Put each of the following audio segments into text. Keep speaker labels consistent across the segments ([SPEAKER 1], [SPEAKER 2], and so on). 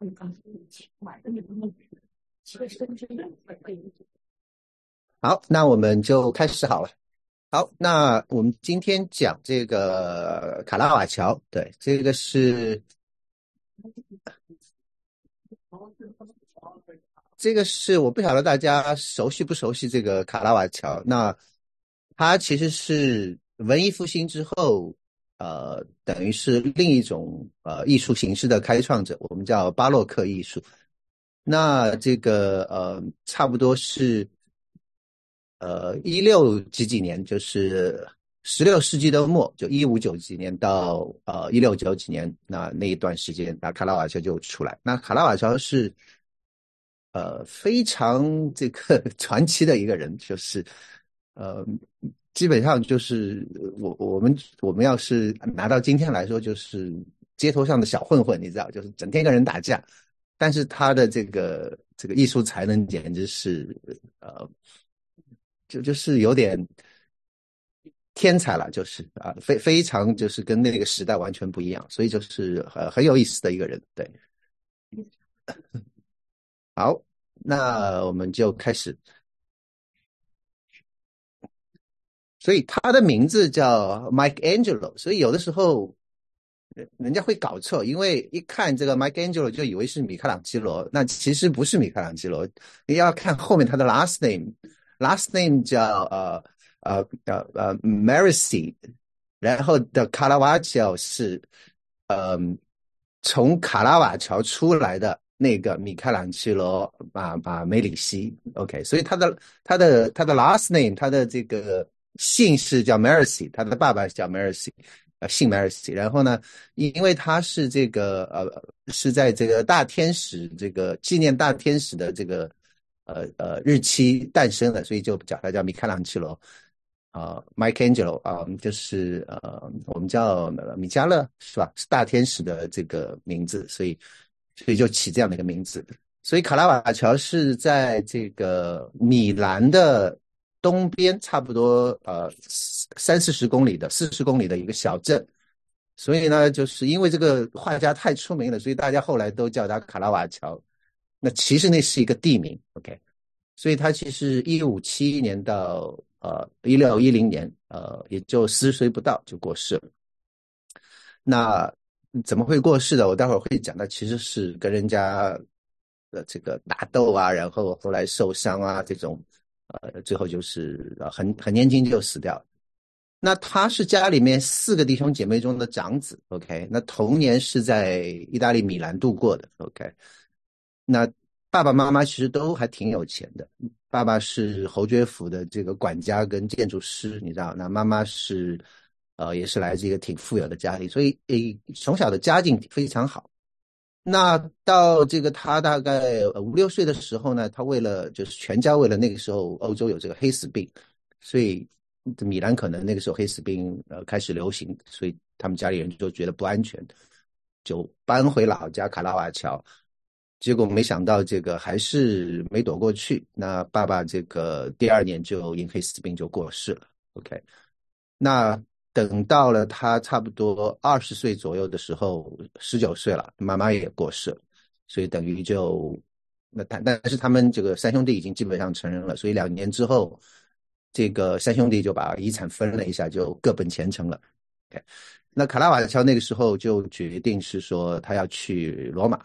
[SPEAKER 1] 好，那我们就开始好了。好，那我们今天讲这个卡拉瓦乔，对，这个是这个是我不晓得大家熟悉不熟悉这个卡拉瓦乔。那他其实是文艺复兴之后，呃，等于是另一种呃艺术形式的开创者，我们叫巴洛克艺术。那这个呃，差不多是。呃，一六几几年，就是十六世纪的末，就一五九几年到呃一六九几年，那那一段时间，那卡拉瓦乔就出来。那卡拉瓦乔是呃非常这个 传奇的一个人，就是呃基本上就是我我们我们要是拿到今天来说，就是街头上的小混混，你知道，就是整天跟人打架，但是他的这个这个艺术才能简直是呃。就就是有点天才了，就是啊，非非常就是跟那个时代完全不一样，所以就是很很有意思的一个人，对。好，那我们就开始。所以他的名字叫 Mike Angelo，所以有的时候人家会搞错，因为一看这个 Mike Angelo 就以为是米开朗基罗，那其实不是米开朗基罗，你要看后面他的 last name。Last name 叫呃呃呃呃 Marici，然后的卡拉瓦乔是呃从卡拉瓦乔出来的那个米开朗基罗马马梅里西，OK，所以他的他的他的 last name 他的这个姓氏叫 Marici，他的爸爸叫 Marici，呃姓 Marici，然后呢，因为他是这个呃是在这个大天使这个纪念大天使的这个。呃呃，日期诞生的，所以就叫他叫米开朗基罗啊，Michelangelo 啊，就是呃，我们叫米迦勒是吧？是大天使的这个名字，所以所以就起这样的一个名字。所以卡拉瓦乔是在这个米兰的东边，差不多呃三四十公里的四十公里的一个小镇。所以呢，就是因为这个画家太出名了，所以大家后来都叫他卡拉瓦乔。那其实那是一个地名，OK，所以他其实一五七一年到呃一六一零年，呃也就四十岁不到就过世了。那怎么会过世的？我待会儿会讲到，其实是跟人家的这个打斗啊，然后后来受伤啊，这种呃最后就是很很年轻就死掉了。那他是家里面四个弟兄姐妹中的长子，OK，那童年是在意大利米兰度过的，OK。那爸爸妈妈其实都还挺有钱的，爸爸是侯爵府的这个管家跟建筑师，你知道，那妈妈是，呃，也是来自一个挺富有的家庭，所以诶，从小的家境非常好。那到这个他大概五六岁的时候呢，他为了就是全家为了那个时候欧洲有这个黑死病，所以米兰可能那个时候黑死病呃开始流行，所以他们家里人就觉得不安全，就搬回老家卡拉瓦乔。结果没想到，这个还是没躲过去。那爸爸这个第二年就因黑死病就过世了。OK，那等到了他差不多二十岁左右的时候，十九岁了，妈妈也过世了。所以等于就那但但是他们这个三兄弟已经基本上成人了。所以两年之后，这个三兄弟就把遗产分了一下，就各奔前程了。OK，那卡拉瓦乔那个时候就决定是说他要去罗马。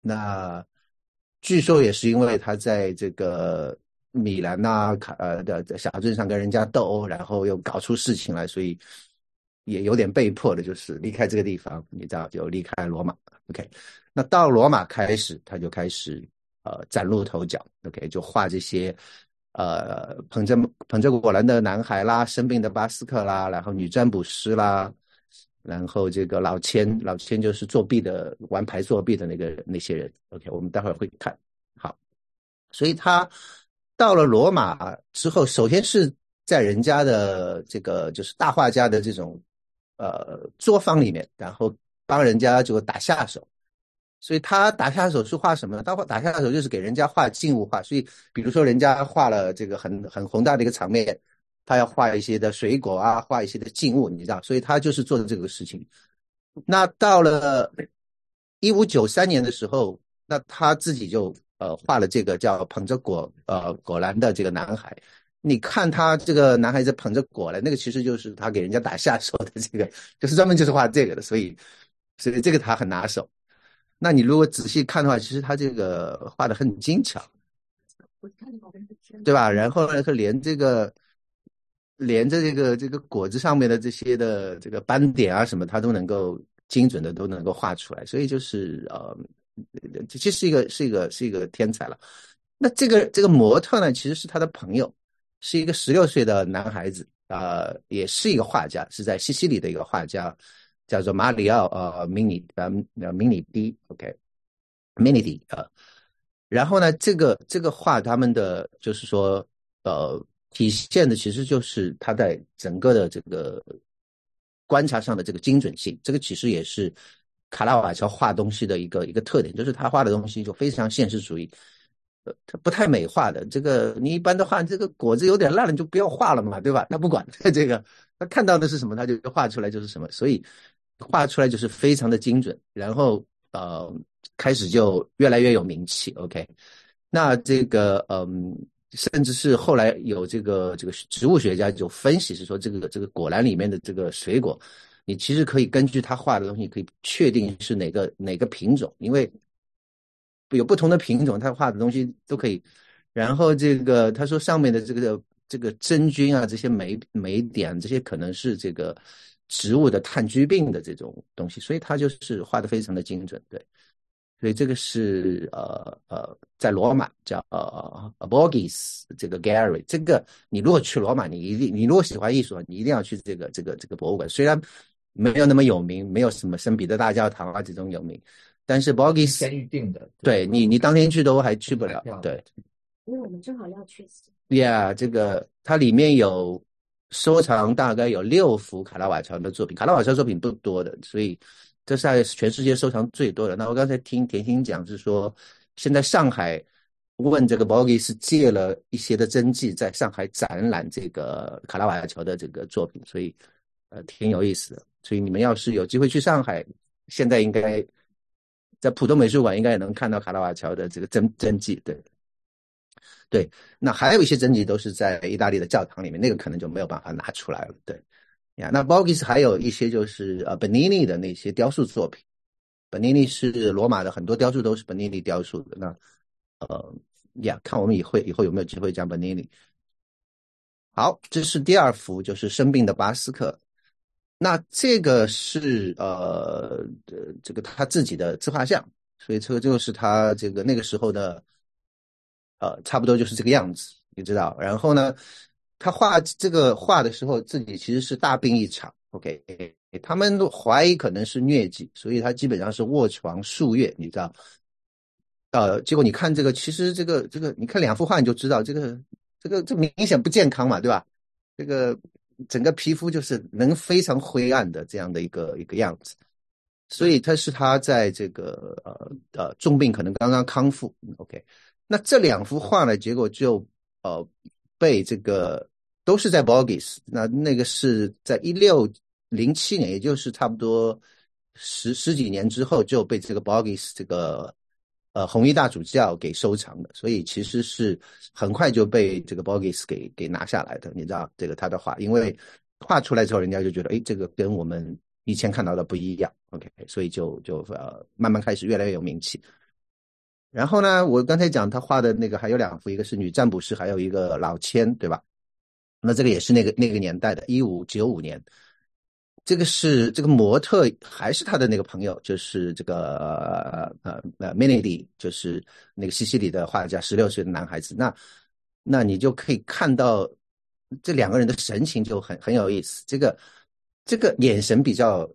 [SPEAKER 1] 那据说也是因为他在这个米兰呐卡呃的在小镇上跟人家斗殴，然后又搞出事情来，所以也有点被迫的，就是离开这个地方，你知道，就离开罗马。OK，那到罗马开始，他就开始呃崭露头角。OK，就画这些呃捧着捧着果篮的男孩啦，生病的巴斯克啦，然后女占卜师啦。然后这个老千，老千就是作弊的，玩牌作弊的那个那些人。OK，我们待会儿会看。好，所以他到了罗马之后，首先是在人家的这个就是大画家的这种呃作坊里面，然后帮人家就打下手。所以他打下手是画什么呢？他画打下手就是给人家画静物画。所以比如说人家画了这个很很宏大的一个场面。他要画一些的水果啊，画一些的静物，你知道，所以他就是做的这个事情。那到了一五九三年的时候，那他自己就呃画了这个叫捧着果呃果篮的这个男孩。你看他这个男孩子捧着果篮，那个其实就是他给人家打下手的这个，就是专门就是画这个的，所以所以这个他很拿手。那你如果仔细看的话，其实他这个画的很精巧，对吧？然后呢，他连这个连着这个这个果子上面的这些的这个斑点啊什么，他都能够。精准的都能够画出来，所以就是呃，其实是一个是一个是一个天才了。那这个这个模特呢，其实是他的朋友，是一个十六岁的男孩子，呃，也是一个画家，是在西西里的一个画家，叫做马里奥呃米尼呃呃米尼迪，OK，米尼迪啊。然后呢，这个这个画他们的就是说呃，体现的其实就是他在整个的这个。观察上的这个精准性，这个其实也是卡拉瓦乔画东西的一个一个特点，就是他画的东西就非常现实主义，呃，他不太美化的。这个你一般的话，这个果子有点烂了，你就不要画了嘛，对吧？他不管这个，他看到的是什么，他就画出来就是什么，所以画出来就是非常的精准。然后呃，开始就越来越有名气。OK，那这个嗯。甚至是后来有这个这个植物学家就分析是说，这个这个果篮里面的这个水果，你其实可以根据他画的东西，可以确定是哪个哪个品种，因为有不同的品种，他画的东西都可以。然后这个他说上面的这个这个真菌啊，这些霉霉点，这些可能是这个植物的炭疽病的这种东西，所以他就是画的非常的精准，对。所以这个是呃呃，在罗马叫呃 Borghese 这个 Gary，这个你如果去罗马，你一定你如果喜欢艺术，你一定要去这个这个这个博物馆。虽然没有那么有名，没有什么圣彼得大教堂啊这种有名，但是 Borghese
[SPEAKER 2] 先预定的，
[SPEAKER 1] 对你你当天去都还去不了。对，
[SPEAKER 3] 因为我们正好要去。
[SPEAKER 1] Yeah，这个它里面有收藏大概有六幅卡拉瓦乔的作品，卡拉瓦乔作品不多的，所以。这是全世界收藏最多的。那我刚才听甜心讲是说，现在上海问这个 b o g i 是借了一些的真迹，在上海展览这个卡拉瓦乔的这个作品，所以呃挺有意思的。所以你们要是有机会去上海，现在应该在浦东美术馆应该也能看到卡拉瓦乔的这个真真迹。对，对。那还有一些真迹都是在意大利的教堂里面，那个可能就没有办法拿出来了。对。呀，那 Borges 还有一些就是呃 Benini 的那些雕塑作品，Benini 是罗马的很多雕塑都是 Benini 雕塑的。那呃呀，看我们以后以后有没有机会讲 Benini。好，这是第二幅，就是生病的巴斯克。那这个是呃这个他自己的自画像，所以这个就是他这个那个时候的呃差不多就是这个样子，你知道。然后呢？他画这个画的时候，自己其实是大病一场。OK，他们都怀疑可能是疟疾，所以他基本上是卧床数月，你知道？呃，结果你看这个，其实这个这个，你看两幅画你就知道，这个这个这明显不健康嘛，对吧？这个整个皮肤就是能非常灰暗的这样的一个一个样子，所以他是他在这个呃呃重病可能刚刚康复。OK，那这两幅画呢，结果就呃被这个。都是在 Borges，那那个是在一六零七年，也就是差不多十十几年之后就被这个 Borges 这个呃红衣大主教给收藏的，所以其实是很快就被这个 Borges 给给拿下来的。你知道这个他的画，因为画出来之后，人家就觉得哎，这个跟我们以前看到的不一样，OK，所以就就呃慢慢开始越来越有名气。然后呢，我刚才讲他画的那个还有两幅，一个是女占卜师，还有一个老千，对吧？那这个也是那个那个年代的，一五九五年，这个是这个模特还是他的那个朋友，就是这个呃呃 m i n i d 就是那个西西里的画家，十六岁的男孩子。那那你就可以看到这两个人的神情就很很有意思，这个这个眼神比较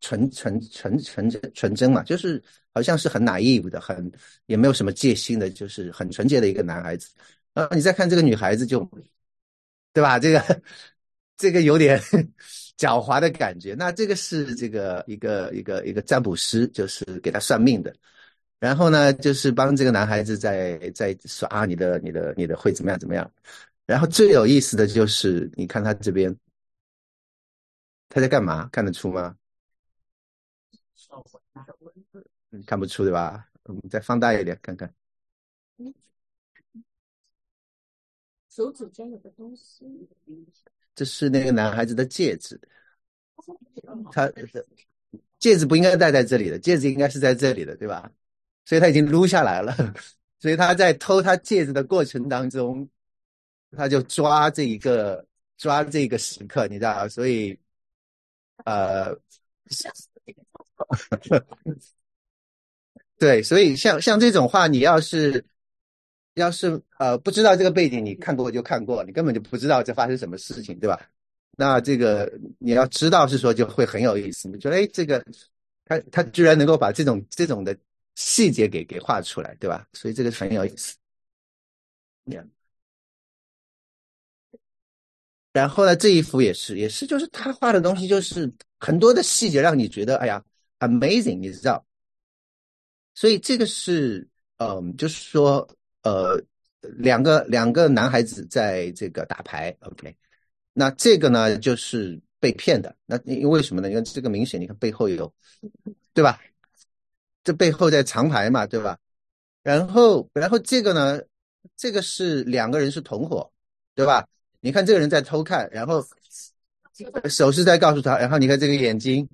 [SPEAKER 1] 纯纯纯纯真纯真嘛，就是好像是很 naive 的，很也没有什么戒心的，就是很纯洁的一个男孩子。呃，你再看这个女孩子就。对吧？这个这个有点狡猾的感觉。那这个是这个一个一个一个占卜师，就是给他算命的。然后呢，就是帮这个男孩子在在耍，你的你的你的会怎么样怎么样。然后最有意思的就是，你看他这边，他在干嘛？看得出吗？看不出对吧？我们再放大一点看看。
[SPEAKER 3] 手指间有个东西，
[SPEAKER 1] 这是那个男孩子的戒指，他的戒指不应该戴在这里的，戒指应该是在这里的，对吧？所以他已经撸下来了，所以他在偷他戒指的过程当中，他就抓这一个抓这个时刻，你知道所以，呃，对，所以像像这种话，你要是。要是呃不知道这个背景，你看过就看过，你根本就不知道这发生什么事情，对吧？那这个你要知道是说就会很有意思，你觉得哎这个他他居然能够把这种这种的细节给给画出来，对吧？所以这个很有意思。然后呢，这一幅也是也是就是他画的东西就是很多的细节让你觉得哎呀 amazing，你知道？所以这个是嗯，就是说。呃，两个两个男孩子在这个打牌，OK，那这个呢就是被骗的，那因为什么呢？因为这个明显，你看背后有，对吧？这背后在藏牌嘛，对吧？然后然后这个呢，这个是两个人是同伙，对吧？你看这个人在偷看，然后手势在告诉他，然后你看这个眼睛，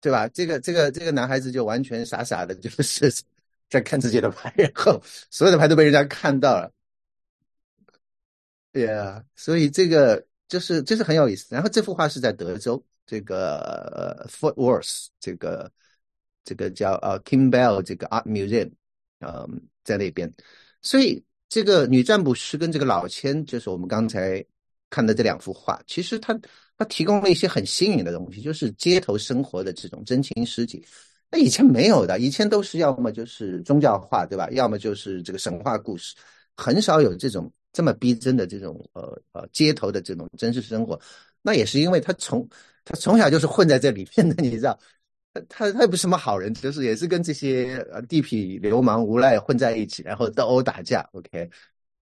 [SPEAKER 1] 对吧？这个这个这个男孩子就完全傻傻的，就是。在看自己的牌，然后所有的牌都被人家看到了，对呀，所以这个就是就是很有意思。然后这幅画是在德州这个 Fort Worth 这个这个叫呃 King Bell 这个 Art Museum，嗯，在那边。所以这个女占卜师跟这个老千，就是我们刚才看的这两幅画，其实它它提供了一些很新颖的东西，就是街头生活的这种真情实景。那以前没有的，以前都是要么就是宗教化，对吧？要么就是这个神话故事，很少有这种这么逼真的这种呃呃街头的这种真实生活。那也是因为他从他从小就是混在这里面的，你知道，他他也不是什么好人，就是也是跟这些地痞流氓无赖混在一起，然后斗殴打架。OK，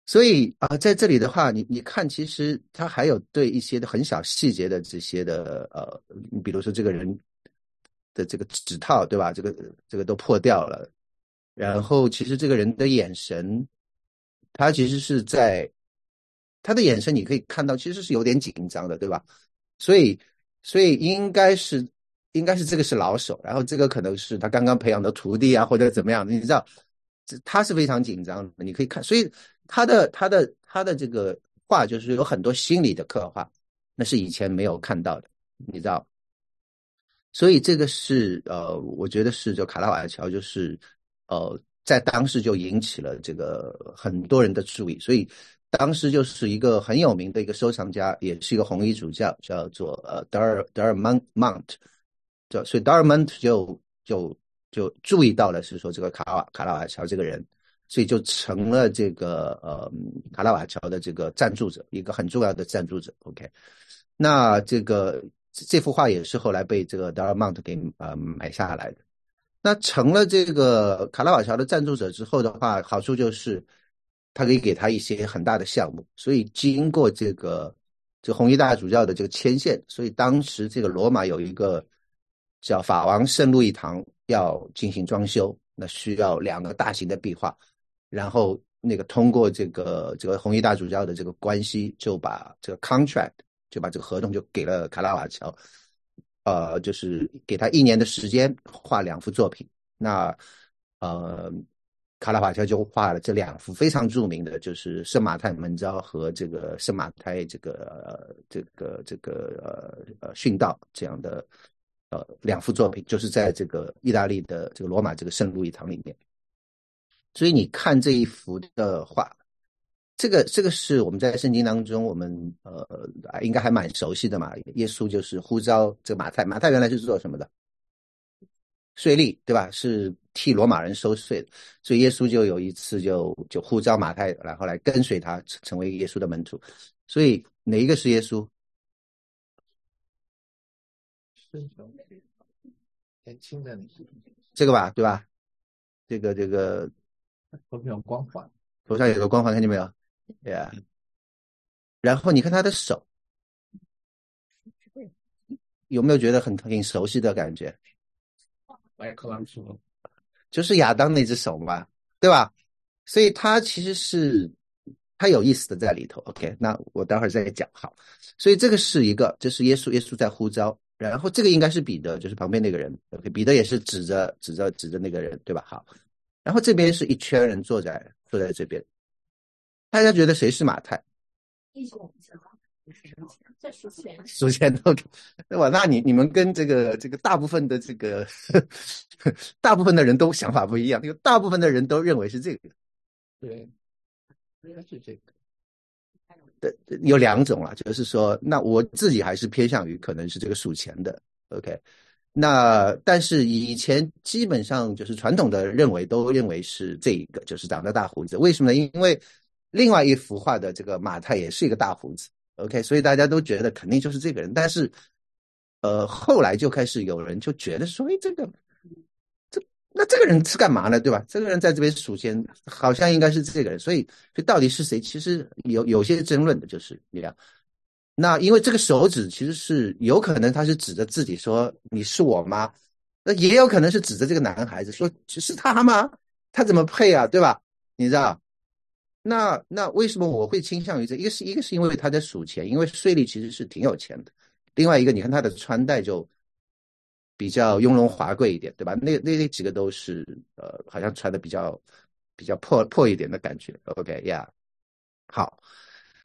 [SPEAKER 1] 所以啊，在这里的话，你你看，其实他还有对一些的很小细节的这些的呃，比如说这个人。的这个指套对吧？这个这个都破掉了，然后其实这个人的眼神，他其实是在他的眼神，你可以看到其实是有点紧张的，对吧？所以所以应该是应该是这个是老手，然后这个可能是他刚刚培养的徒弟啊，或者怎么样的？你知道，他是非常紧张的，你可以看，所以他的他的他的这个画就是有很多心理的刻画，那是以前没有看到的，你知道。所以这个是呃，我觉得是就卡拉瓦乔，就是呃，在当时就引起了这个很多人的注意。所以当时就是一个很有名的一个收藏家，也是一个红衣主教，叫做呃德尔德尔蒙蒙特，就所以德尔蒙特就就就注意到了，是说这个卡瓦卡拉瓦乔这个人，所以就成了这个呃卡拉瓦乔的这个赞助者，一个很重要的赞助者。OK，那这个。这幅画也是后来被这个德尔蒙特给呃买下来的。那成了这个卡拉瓦乔的赞助者之后的话，好处就是他可以给他一些很大的项目。所以经过这个这红衣大主教的这个牵线，所以当时这个罗马有一个叫法王圣路易堂要进行装修，那需要两个大型的壁画，然后那个通过这个这个红衣大主教的这个关系，就把这个 contract。就把这个合同就给了卡拉瓦乔，呃，就是给他一年的时间画两幅作品。那呃，卡拉瓦乔就画了这两幅非常著名的，就是圣马太门招和这个圣马太这个这个这个呃呃殉道这样的呃两幅作品，就是在这个意大利的这个罗马这个圣路易堂里面。所以你看这一幅的画。这个这个是我们在圣经当中，我们呃应该还蛮熟悉的嘛。耶稣就是呼召这个马太，马太原来是做什么的？税吏，对吧？是替罗马人收税的。所以耶稣就有一次就就呼召马太，然后来跟随他，成为耶稣的门徒。所以哪一个是耶稣？
[SPEAKER 2] 年轻的
[SPEAKER 1] 这个吧，对吧？这个这个
[SPEAKER 2] 头上有光环，
[SPEAKER 1] 头上有个光环，看见没有？对呀，然后你看他的手，有没有觉得很很熟悉的感觉？
[SPEAKER 2] 麦克朗基罗，
[SPEAKER 1] 就是亚当那只手嘛，对吧？所以他其实是他有意思的在里头。OK，那我待会儿再讲。好，所以这个是一个，这是耶稣，耶稣在呼召。然后这个应该是彼得，就是旁边那个人。OK，彼得也是指着指着指着那个人，对吧？好，然后这边是一圈人坐在坐在这边，大家觉得谁是马太？
[SPEAKER 3] 数钱，
[SPEAKER 1] 数钱都对吧？那你你们跟这个这个大部分的这个大部分的人都想法不一样，因为大部分的人都认为是这个。
[SPEAKER 2] 对，应该是这个。
[SPEAKER 1] 的有两种啊，就是说，那我自己还是偏向于可能是这个数钱的，OK。那但是以前基本上就是传统的认为都认为是这一个，就是长着大胡子。为什么呢？因为另外一幅画的这个马太也是一个大胡子，OK。所以大家都觉得肯定就是这个人。但是，呃，后来就开始有人就觉得说，哎，这个。这那这个人是干嘛呢？对吧？这个人在这边数钱，好像应该是这个人，所以，所以到底是谁？其实有有些争论的，就是这样。那因为这个手指其实是有可能他是指着自己说：“你是我吗？”那也有可能是指着这个男孩子说：“是他吗？他怎么配啊？对吧？”你知道？那那为什么我会倾向于这？一个是一个是因为他在数钱，因为税吏其实是挺有钱的。另外一个，你看他的穿戴就。比较雍容华贵一点，对吧？那那那几个都是呃，好像穿的比较比较破破一点的感觉。OK 呀，好，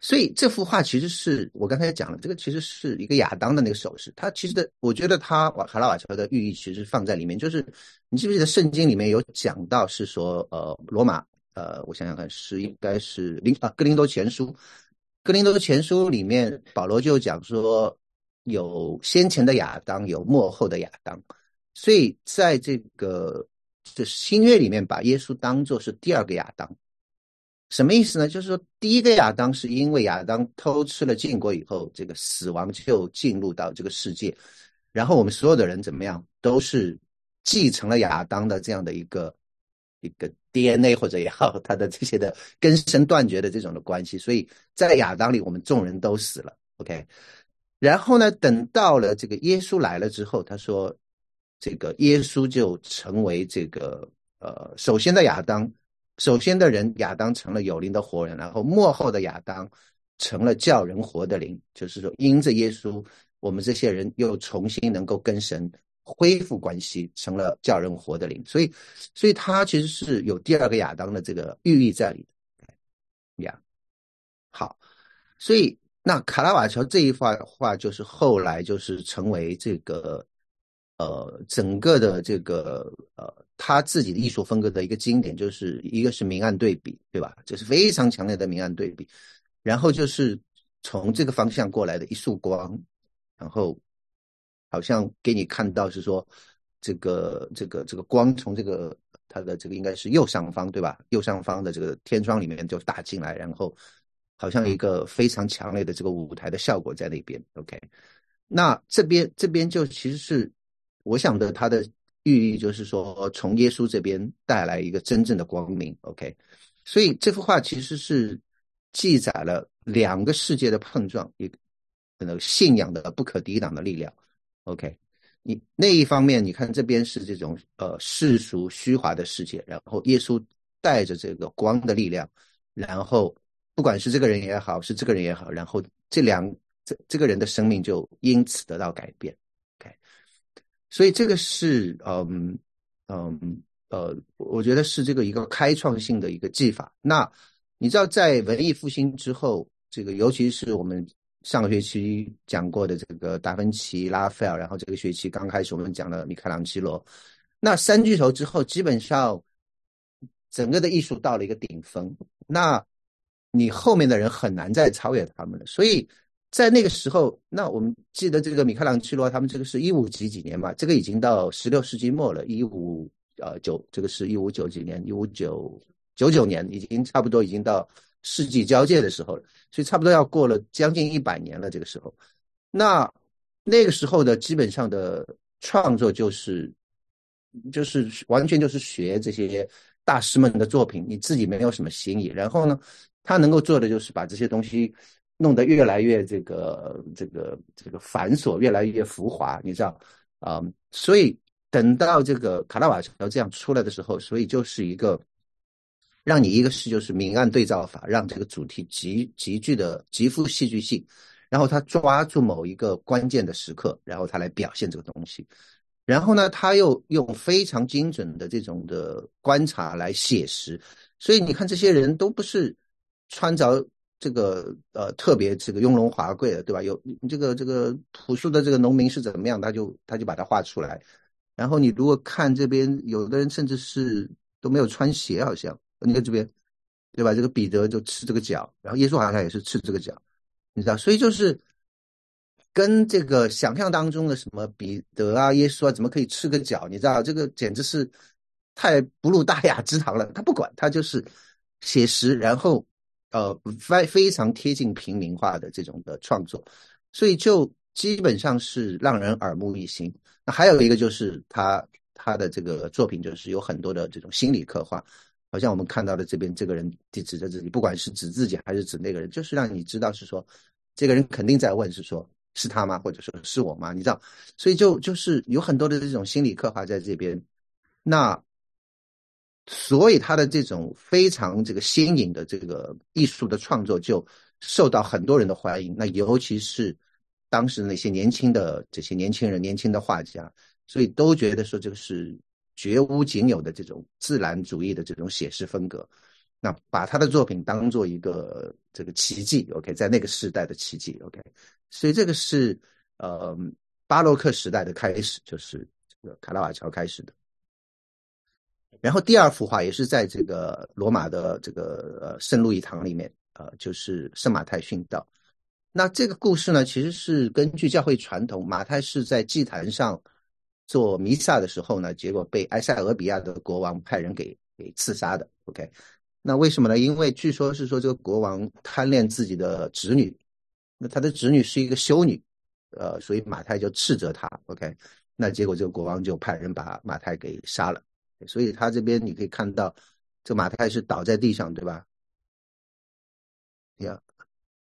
[SPEAKER 1] 所以这幅画其实是我刚才也讲了，这个其实是一个亚当的那个手势。他其实的，我觉得他瓦卡拉瓦乔的寓意其实放在里面，就是你记不记得圣经里面有讲到是说，呃，罗马，呃，我想想看，是应该是林啊，哥林多前书，哥林多前书里面保罗就讲说。有先前的亚当，有幕后的亚当，所以在这个这新约里面，把耶稣当作是第二个亚当，什么意思呢？就是说，第一个亚当是因为亚当偷吃了禁果以后，这个死亡就进入到这个世界，然后我们所有的人怎么样，都是继承了亚当的这样的一个一个 DNA 或者也好，他的这些的根深断绝的这种的关系，所以在亚当里，我们众人都死了。OK。然后呢？等到了这个耶稣来了之后，他说，这个耶稣就成为这个呃，首先的亚当，首先的人亚当成了有灵的活人，然后幕后的亚当成了叫人活的灵，就是说，因着耶稣，我们这些人又重新能够跟神恢复关系，成了叫人活的灵。所以，所以他其实是有第二个亚当的这个寓意在里的。呀，好，所以。那卡拉瓦乔这一画画就是后来就是成为这个呃整个的这个呃他自己的艺术风格的一个经典，就是一个是明暗对比，对吧？这是非常强烈的明暗对比。然后就是从这个方向过来的一束光，然后好像给你看到是说这个这个这个光从这个它的这个应该是右上方对吧？右上方的这个天窗里面就打进来，然后。好像一个非常强烈的这个舞台的效果在那边，OK，那这边这边就其实是我想的，它的寓意就是说，从耶稣这边带来一个真正的光明，OK，所以这幅画其实是记载了两个世界的碰撞，一个那个信仰的不可抵挡的力量，OK，你那一方面，你看这边是这种呃世俗虚华的世界，然后耶稣带着这个光的力量，然后。不管是这个人也好，是这个人也好，然后这两这这个人的生命就因此得到改变，OK，所以这个是嗯嗯呃，我觉得是这个一个开创性的一个技法。那你知道，在文艺复兴之后，这个尤其是我们上个学期讲过的这个达芬奇、拉斐尔，然后这个学期刚开始我们讲了米开朗基罗，那三巨头之后，基本上整个的艺术到了一个顶峰。那你后面的人很难再超越他们了，所以在那个时候，那我们记得这个米开朗基罗他们这个是一五几几年嘛，这个已经到十六世纪末了，一五呃九，这个是一五九几年，一五九九九年，已经差不多已经到世纪交界的时候了，所以差不多要过了将近一百年了。这个时候，那那个时候的基本上的创作就是就是完全就是学这些大师们的作品，你自己没有什么新意，然后呢？他能够做的就是把这些东西弄得越来越这个这个这个繁琐，越来越浮华，你知道啊？所以等到这个卡拉瓦乔这样出来的时候，所以就是一个让你一个是就是明暗对照法，让这个主题极极具的极富戏剧性，然后他抓住某一个关键的时刻，然后他来表现这个东西，然后呢，他又用非常精准的这种的观察来写实，所以你看这些人都不是穿着。这个呃特别这个雍容华贵的，对吧？有这个这个朴素的这个农民是怎么样，他就他就把它画出来。然后你如果看这边，有的人甚至是都没有穿鞋，好像你看这边，对吧？这个彼得就吃这个脚，然后耶稣好像他也是吃这个脚，你知道？所以就是跟这个想象当中的什么彼得啊、耶稣啊，怎么可以吃个脚？你知道这个简直是太不入大雅之堂了。他不管，他就是写实，然后。呃，非非常贴近平民化的这种的创作，所以就基本上是让人耳目一新。那还有一个就是他他的这个作品，就是有很多的这种心理刻画，好像我们看到的这边这个人指着自己，不管是指自己还是指那个人，就是让你知道是说这个人肯定在问，是说是他吗？或者说是我吗？你知道，所以就就是有很多的这种心理刻画在这边。那。所以他的这种非常这个新颖的这个艺术的创作就受到很多人的欢迎。那尤其是当时那些年轻的这些年轻人、年轻的画家，所以都觉得说这个是绝无仅有的这种自然主义的这种写实风格。那把他的作品当做一个这个奇迹，OK，在那个时代的奇迹，OK。所以这个是呃巴洛克时代的开始，就是这个卡拉瓦乔开始的。然后第二幅画也是在这个罗马的这个呃圣路易堂里面，呃，就是圣马太殉道。那这个故事呢，其实是根据教会传统，马太是在祭坛上做弥撒的时候呢，结果被埃塞俄比亚的国王派人给给刺杀的。OK，那为什么呢？因为据说是说这个国王贪恋自己的侄女，那他的侄女是一个修女，呃，所以马太就斥责他。OK，那结果这个国王就派人把马太给杀了。所以他这边你可以看到，这马太是倒在地上，对吧？呀，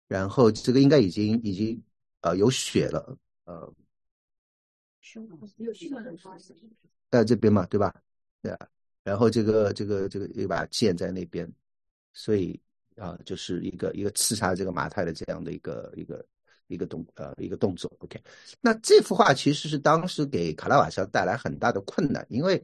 [SPEAKER 1] 然后这个应该已经已经呃有血了，呃，在这边嘛，对吧？对啊，然后这个这个这个一把剑在那边，所以啊，就是一个一个刺杀这个马太的这样的一个一个一个动呃一个动作。OK，那这幅画其实是当时给卡拉瓦乔带来很大的困难，因为。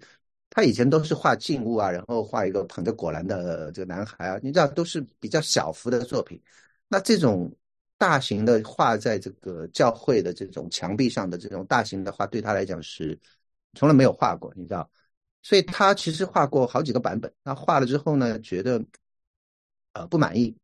[SPEAKER 1] 他以前都是画静物啊，然后画一个捧着果篮的这个男孩啊，你知道都是比较小幅的作品。那这种大型的画在这个教会的这种墙壁上的这种大型的画，对他来讲是从来没有画过，你知道。所以他其实画过好几个版本。那画了之后呢，觉得呃不满意，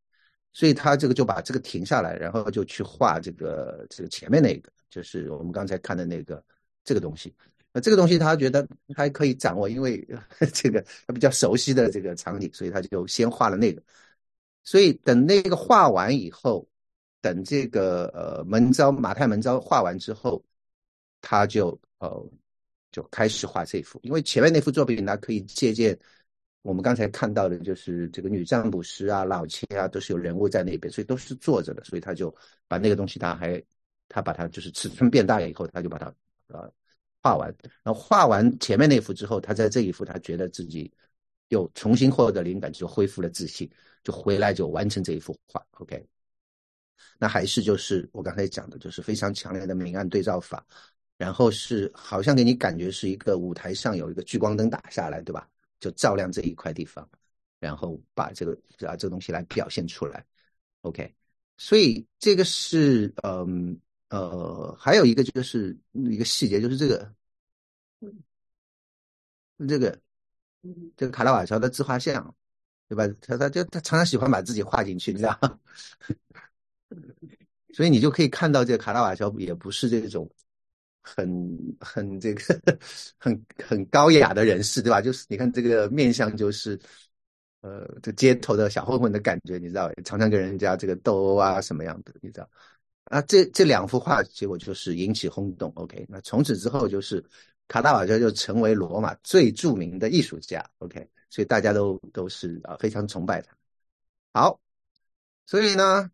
[SPEAKER 1] 所以他这个就把这个停下来，然后就去画这个这个前面那个，就是我们刚才看的那个这个东西。那这个东西他觉得还可以掌握，因为 这个他比较熟悉的这个场景，所以他就先画了那个。所以等那个画完以后，等这个呃门招马太门招画完之后，他就呃就开始画这幅。因为前面那幅作品呢，可以借鉴我们刚才看到的，就是这个女占卜师啊、老千啊，都是有人物在那边，所以都是坐着的。所以他就把那个东西，他还他把它就是尺寸变大了以后，他就把它呃。画完，然后画完前面那幅之后，他在这一幅，他觉得自己又重新获得灵感，就恢复了自信，就回来就完成这一幅画。OK，那还是就是我刚才讲的，就是非常强烈的明暗对照法，然后是好像给你感觉是一个舞台上有一个聚光灯打下来，对吧？就照亮这一块地方，然后把这个啊这个东西来表现出来。OK，所以这个是嗯。呃，还有一个就是一个细节，就是这个，这个，这个卡拉瓦乔的自画像，对吧？他他就他常常喜欢把自己画进去，你知道？所以你就可以看到，这个卡拉瓦乔也不是这种很很这个很很高雅的人士，对吧？就是你看这个面相，就是呃，这街头的小混混的感觉，你知道？常常跟人家这个斗殴啊，什么样的，你知道？啊，这这两幅画结果就是引起轰动。OK，那从此之后就是卡拉瓦乔就成为罗马最著名的艺术家。OK，所以大家都都是啊非常崇拜他。好，所以呢，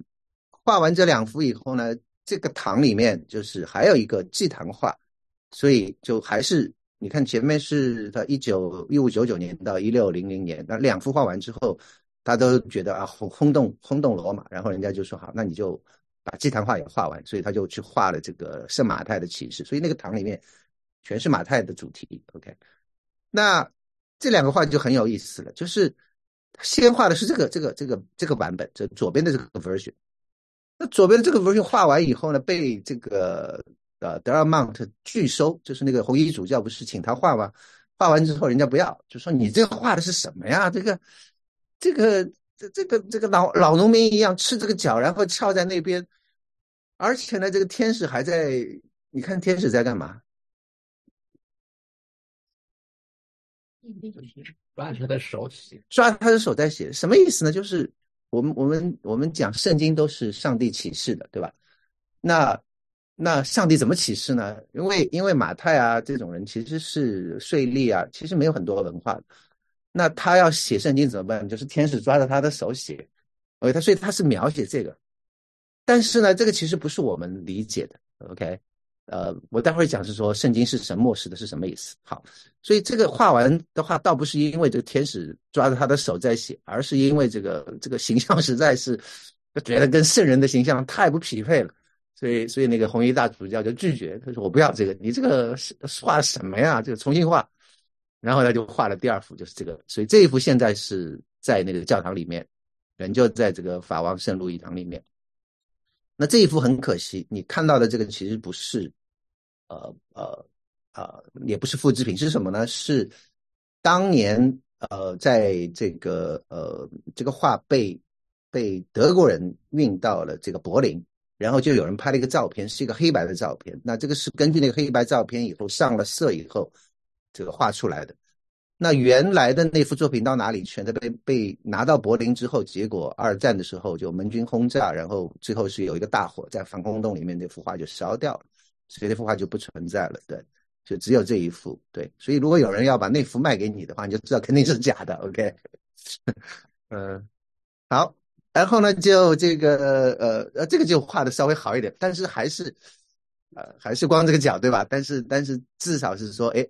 [SPEAKER 1] 画完这两幅以后呢，这个堂里面就是还有一个祭坛画，所以就还是你看前面是他一九一五九九年到一六零零年，那两幅画完之后，他都觉得啊轰轰动轰动罗马，然后人家就说好，那你就把祭坛画也画完，所以他就去画了这个圣马太的启示，所以那个堂里面全是马太的主题。OK，那这两个画就很有意思了，就是先画的是这个这个这个这个版本，这左边的这个 version。那左边的这个 version 画完以后呢，被这个。呃，德尔曼特拒收，就是那个红衣主教不是请他画吗？画完之后人家不要，就说你这个画的是什么呀？这个，这个，这这个这个老老农民一样赤这个脚，然后翘在那边，而且呢，这个天使还在，你看天使在干嘛？
[SPEAKER 2] 抓他的手写，
[SPEAKER 1] 抓他的手在写，什么意思呢？就是我们我们我们讲圣经都是上帝启示的，对吧？那。那上帝怎么启示呢？因为因为马太啊这种人其实是税吏啊，其实没有很多文化的。那他要写圣经怎么办？就是天使抓着他的手写。OK，他所以他是描写这个。但是呢，这个其实不是我们理解的。OK，呃，我待会儿讲是说圣经是神漠视的，是什么意思？好，所以这个画完的话，倒不是因为这个天使抓着他的手在写，而是因为这个这个形象实在是觉得跟圣人的形象太不匹配了。所以，所以那个红衣大主教就拒绝，他说：“我不要这个，你这个是画什么呀？这个重新画。”然后他就画了第二幅，就是这个。所以这一幅现在是在那个教堂里面，人就在这个法王圣路易堂里面。那这一幅很可惜，你看到的这个其实不是，呃呃呃，也不是复制品，是什么呢？是当年呃，在这个呃这个画被被德国人运到了这个柏林。然后就有人拍了一个照片，是一个黑白的照片。那这个是根据那个黑白照片以后上了色以后，这个画出来的。那原来的那幅作品到哪里去？它被被拿到柏林之后，结果二战的时候就盟军轰炸，然后最后是有一个大火在防空洞里面，那幅画就烧掉了，所以那幅画就不存在了。对，就只有这一幅。对，所以如果有人要把那幅卖给你的话，你就知道肯定是假的。OK，嗯，好。然后呢，就这个呃呃，这个就画的稍微好一点，但是还是呃还是光这个脚对吧？但是但是至少是说，哎，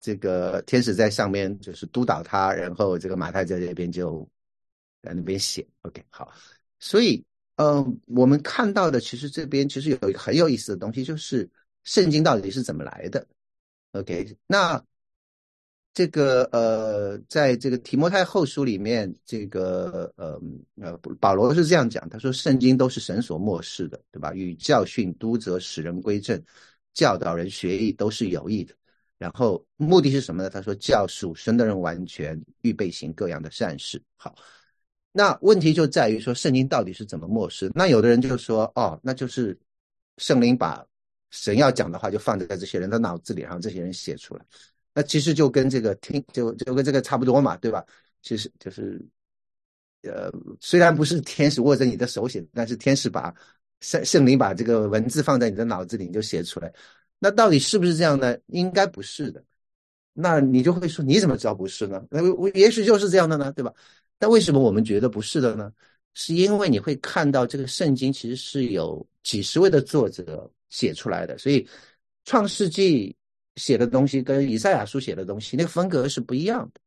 [SPEAKER 1] 这个天使在上面就是督导他，然后这个马太在这边就在那边写。OK，好，所以嗯，我们看到的其实这边其实有一个很有意思的东西，就是圣经到底是怎么来的？OK，那。这个呃，在这个提摩太后书里面，这个呃呃，保罗是这样讲，他说圣经都是神所漠视的，对吧？与教训、督责、使人归正、教导人学艺，都是有益的。然后目的是什么呢？他说教属神的人完全预备行各样的善事。好，那问题就在于说圣经到底是怎么漠视？那有的人就说，哦，那就是圣灵把神要讲的话就放在这些人的脑子里，然后这些人写出来。那其实就跟这个听就就跟这个差不多嘛，对吧？其实就是，呃，虽然不是天使握着你的手写，但是天使把圣圣灵把这个文字放在你的脑子里，你就写出来。那到底是不是这样呢？应该不是的。那你就会说，你怎么知道不是呢？那我也许就是这样的呢，对吧？但为什么我们觉得不是的呢？是因为你会看到这个圣经其实是有几十位的作者写出来的，所以创世纪。写的东西跟以赛亚书写的东西那个风格是不一样的。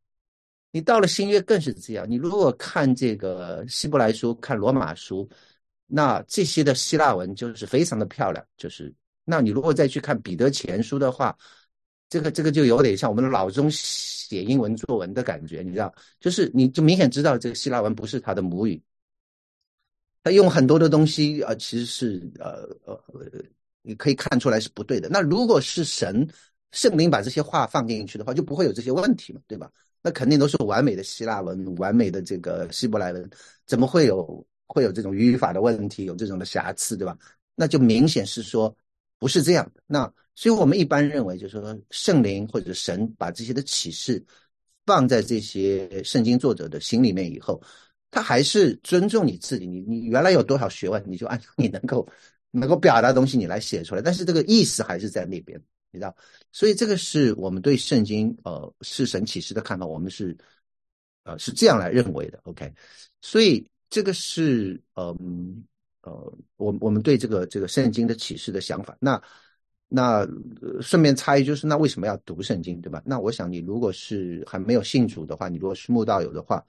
[SPEAKER 1] 你到了新约更是这样。你如果看这个希伯来书、看罗马书，那这些的希腊文就是非常的漂亮。就是，那你如果再去看彼得前书的话，这个这个就有点像我们的老中写英文作文的感觉，你知道？就是你就明显知道这个希腊文不是他的母语，他用很多的东西啊，其实是呃呃，你可以看出来是不对的。那如果是神。圣灵把这些话放进去的话，就不会有这些问题嘛，对吧？那肯定都是完美的希腊文，完美的这个希伯来文，怎么会有会有这种语法的问题，有这种的瑕疵，对吧？那就明显是说不是这样的。那所以我们一般认为，就是说圣灵或者神把这些的启示放在这些圣经作者的心里面以后，他还是尊重你自己，你你原来有多少学问，你就按照你能够能够表达的东西，你来写出来，但是这个意思还是在那边。你知道，所以这个是我们对圣经呃是神启示的看法，我们是呃是这样来认为的。OK，所以这个是嗯呃我我们对这个这个圣经的启示的想法。那那顺便插一句，就是那为什么要读圣经，对吧？那我想你如果是还没有信主的话，你如果是慕道友的话，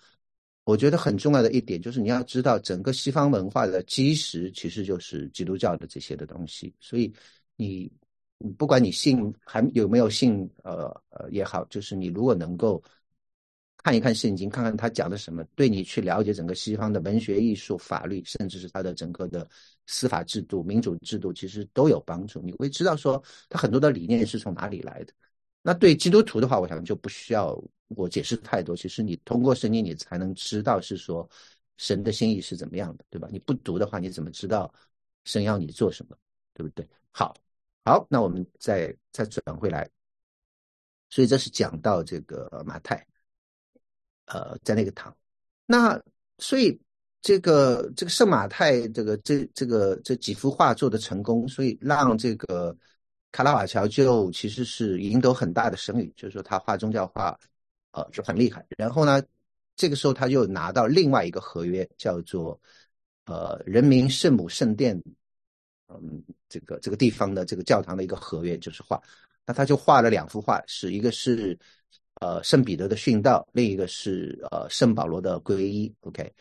[SPEAKER 1] 我觉得很重要的一点就是你要知道，整个西方文化的基石其实就是基督教的这些的东西。所以你不管你信还有没有信，呃呃也好，就是你如果能够。看一看圣经，看看他讲的什么，对你去了解整个西方的文学、艺术、法律，甚至是他的整个的司法制度、民主制度，其实都有帮助。你会知道说他很多的理念是从哪里来的。那对基督徒的话，我想就不需要我解释太多。其实你通过圣经，你才能知道是说神的心意是怎么样的，对吧？你不读的话，你怎么知道神要你做什么，对不对？好，好，那我们再再转回来。所以这是讲到这个马太。呃，在那个堂，那所以这个这个圣马太这个这这个这几幅画做的成功，所以让这个卡拉瓦乔就其实是赢得很大的声誉，就是说他画宗教画，呃就很厉害。然后呢，这个时候他就拿到另外一个合约，叫做呃人民圣母圣殿，嗯，这个这个地方的这个教堂的一个合约，就是画。那他就画了两幅画，是一个是。呃，圣彼得的殉道，另一个是呃圣保罗的皈依。OK，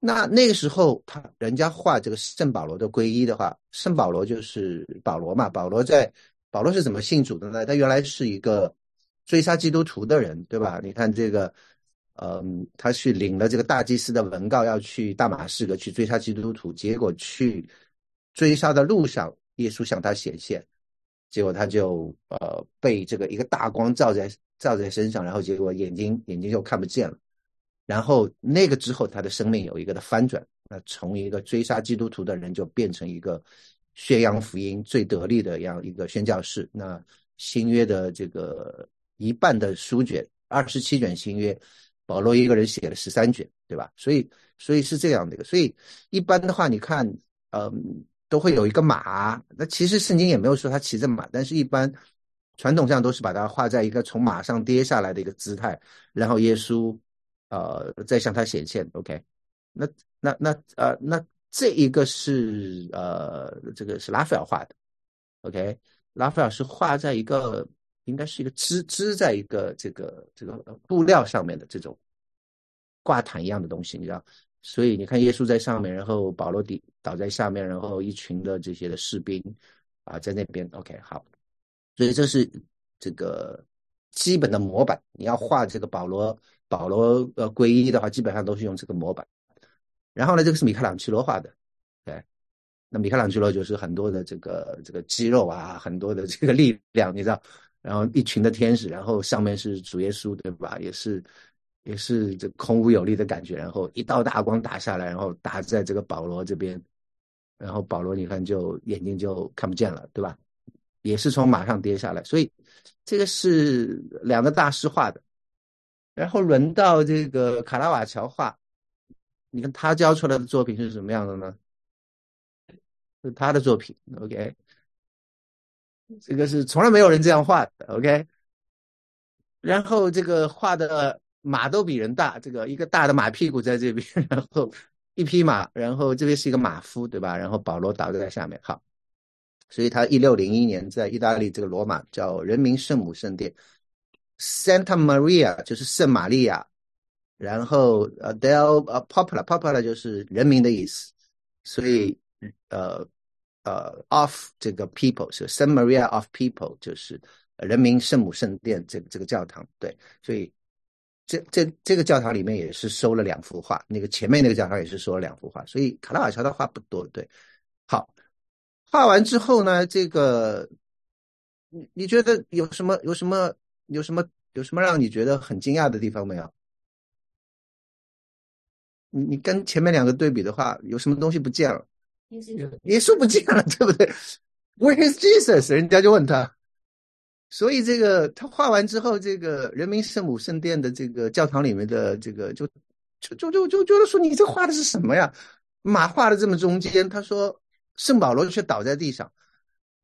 [SPEAKER 1] 那那个时候他人家画这个圣保罗的皈依的话，圣保罗就是保罗嘛。保罗在保罗是怎么信主的呢？他原来是一个追杀基督徒的人，对吧？你看这个，嗯，他去领了这个大祭司的文告，要去大马士革去追杀基督徒，结果去追杀的路上，耶稣向他显现，结果他就呃被这个一个大光照在。照在身上，然后结果眼睛眼睛就看不见了，然后那个之后他的生命有一个的翻转，那从一个追杀基督徒的人就变成一个宣扬福音最得力的样一个宣教士。那新约的这个一半的书卷，二十七卷新约，保罗一个人写了十三卷，对吧？所以所以是这样的一个，所以一般的话，你看，嗯，都会有一个马，那其实圣经也没有说他骑着马，但是一般。传统上都是把它画在一个从马上跌下来的一个姿态，然后耶稣，呃，再向他显现。OK，那那那呃，那这一个是呃，这个是拉斐尔画的。OK，拉斐尔是画在一个应该是一个织织在一个这个这个布料上面的这种挂毯一样的东西，你知道？所以你看耶稣在上面，然后保罗底倒在下面，然后一群的这些的士兵啊在那边。OK，好。所以这是这个基本的模板。你要画这个保罗保罗呃皈依的话，基本上都是用这个模板。然后呢，这个是米开朗基罗画的，对。那米开朗基罗就是很多的这个这个肌肉啊，很多的这个力量，你知道。然后一群的天使，然后上面是主耶稣，对吧？也是也是这空无有力的感觉。然后一道大光打下来，然后打在这个保罗这边，然后保罗你看就眼睛就看不见了，对吧？也是从马上跌下来，所以这个是两个大师画的。然后轮到这个卡拉瓦乔画，你看他交出来的作品是什么样的呢？是他的作品，OK。这个是从来没有人这样画的，OK。然后这个画的马都比人大，这个一个大的马屁股在这边，然后一匹马，然后这边是一个马夫，对吧？然后保罗倒在下面，好。所以他一六零一年在意大利这个罗马叫人民圣母圣殿，Santa Maria 就是圣玛利亚，然后呃 del 呃 popular popular 就是人民的意思，所以呃呃 of 这个 people 是 Saint Maria of people 就是人民圣母圣殿这个这个教堂对，所以这这这个教堂里面也是收了两幅画，那个前面那个教堂也是收了两幅画，所以卡拉瓦乔的画不多对，画完之后呢，这个你你觉得有什么有什么有什么有什么让你觉得很惊讶的地方没有？你你跟前面两个对比的话，有什么东西不见了？耶稣不见了，对不对？Where is Jesus？人家就问他。所以这个他画完之后，这个人民圣母圣殿的这个教堂里面的这个就就就就就觉得说你这画的是什么呀？马画的这么中间，他说。圣保罗却倒在地上，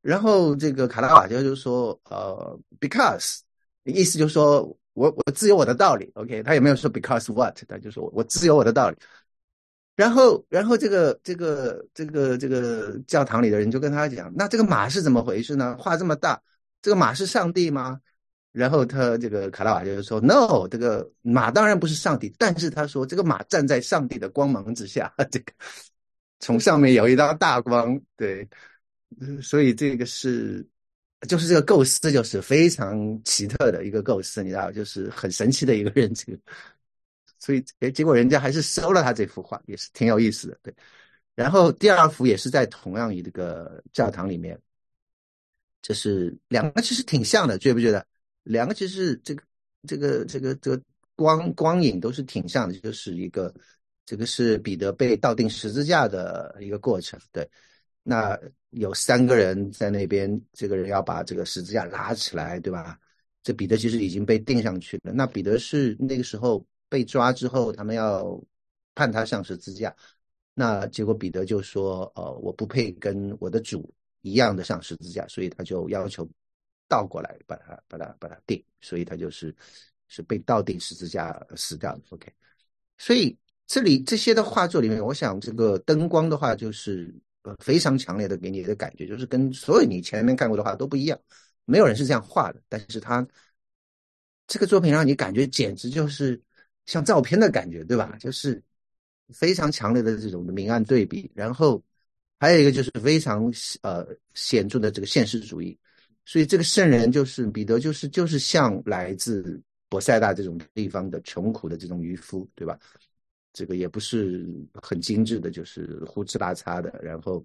[SPEAKER 1] 然后这个卡拉瓦乔就说：“呃，because，意思就是说我我自有我的道理。”OK，他也没有说 because what，他就说我自有我的道理。然后，然后这个这个这个这个教堂里的人就跟他讲：“那这个马是怎么回事呢？画这么大，这个马是上帝吗？”然后他这个卡拉瓦就说：“No，这个马当然不是上帝，但是他说这个马站在上帝的光芒之下，这个从上面有一道大光，对，所以这个是就是这个构思就是非常奇特的一个构思，你知道，就是很神奇的一个人这个。”所以，哎，结果人家还是收了他这幅画，也是挺有意思的，对。然后第二幅也是在同样一个教堂里面，就是两个其实挺像的，觉不觉得？两个其实这个这个这个这个光光影都是挺像的，就是一个这个是彼得被倒钉十字架的一个过程，对。那有三个人在那边，这个人要把这个十字架拉起来，对吧？这彼得其实已经被钉上去了。那彼得是那个时候。被抓之后，他们要判他上十字架，那结果彼得就说：“呃，我不配跟我的主一样的上十字架，所以他就要求倒过来把他把他把他钉，所以他就是是被倒钉十字架死掉的。”OK，所以这里这些的画作里面，我想这个灯光的话，就是呃非常强烈的给你的感觉，就是跟所有你前面看过的画都不一样，没有人是这样画的，但是他这个作品让你感觉简直就是。像照片的感觉，对吧？就是非常强烈的这种明暗对比，然后还有一个就是非常呃显著的这个现实主义。所以这个圣人就是彼得，就是就是像来自博塞大这种地方的穷苦的这种渔夫，对吧？这个也不是很精致的，就是胡哧拉碴的，然后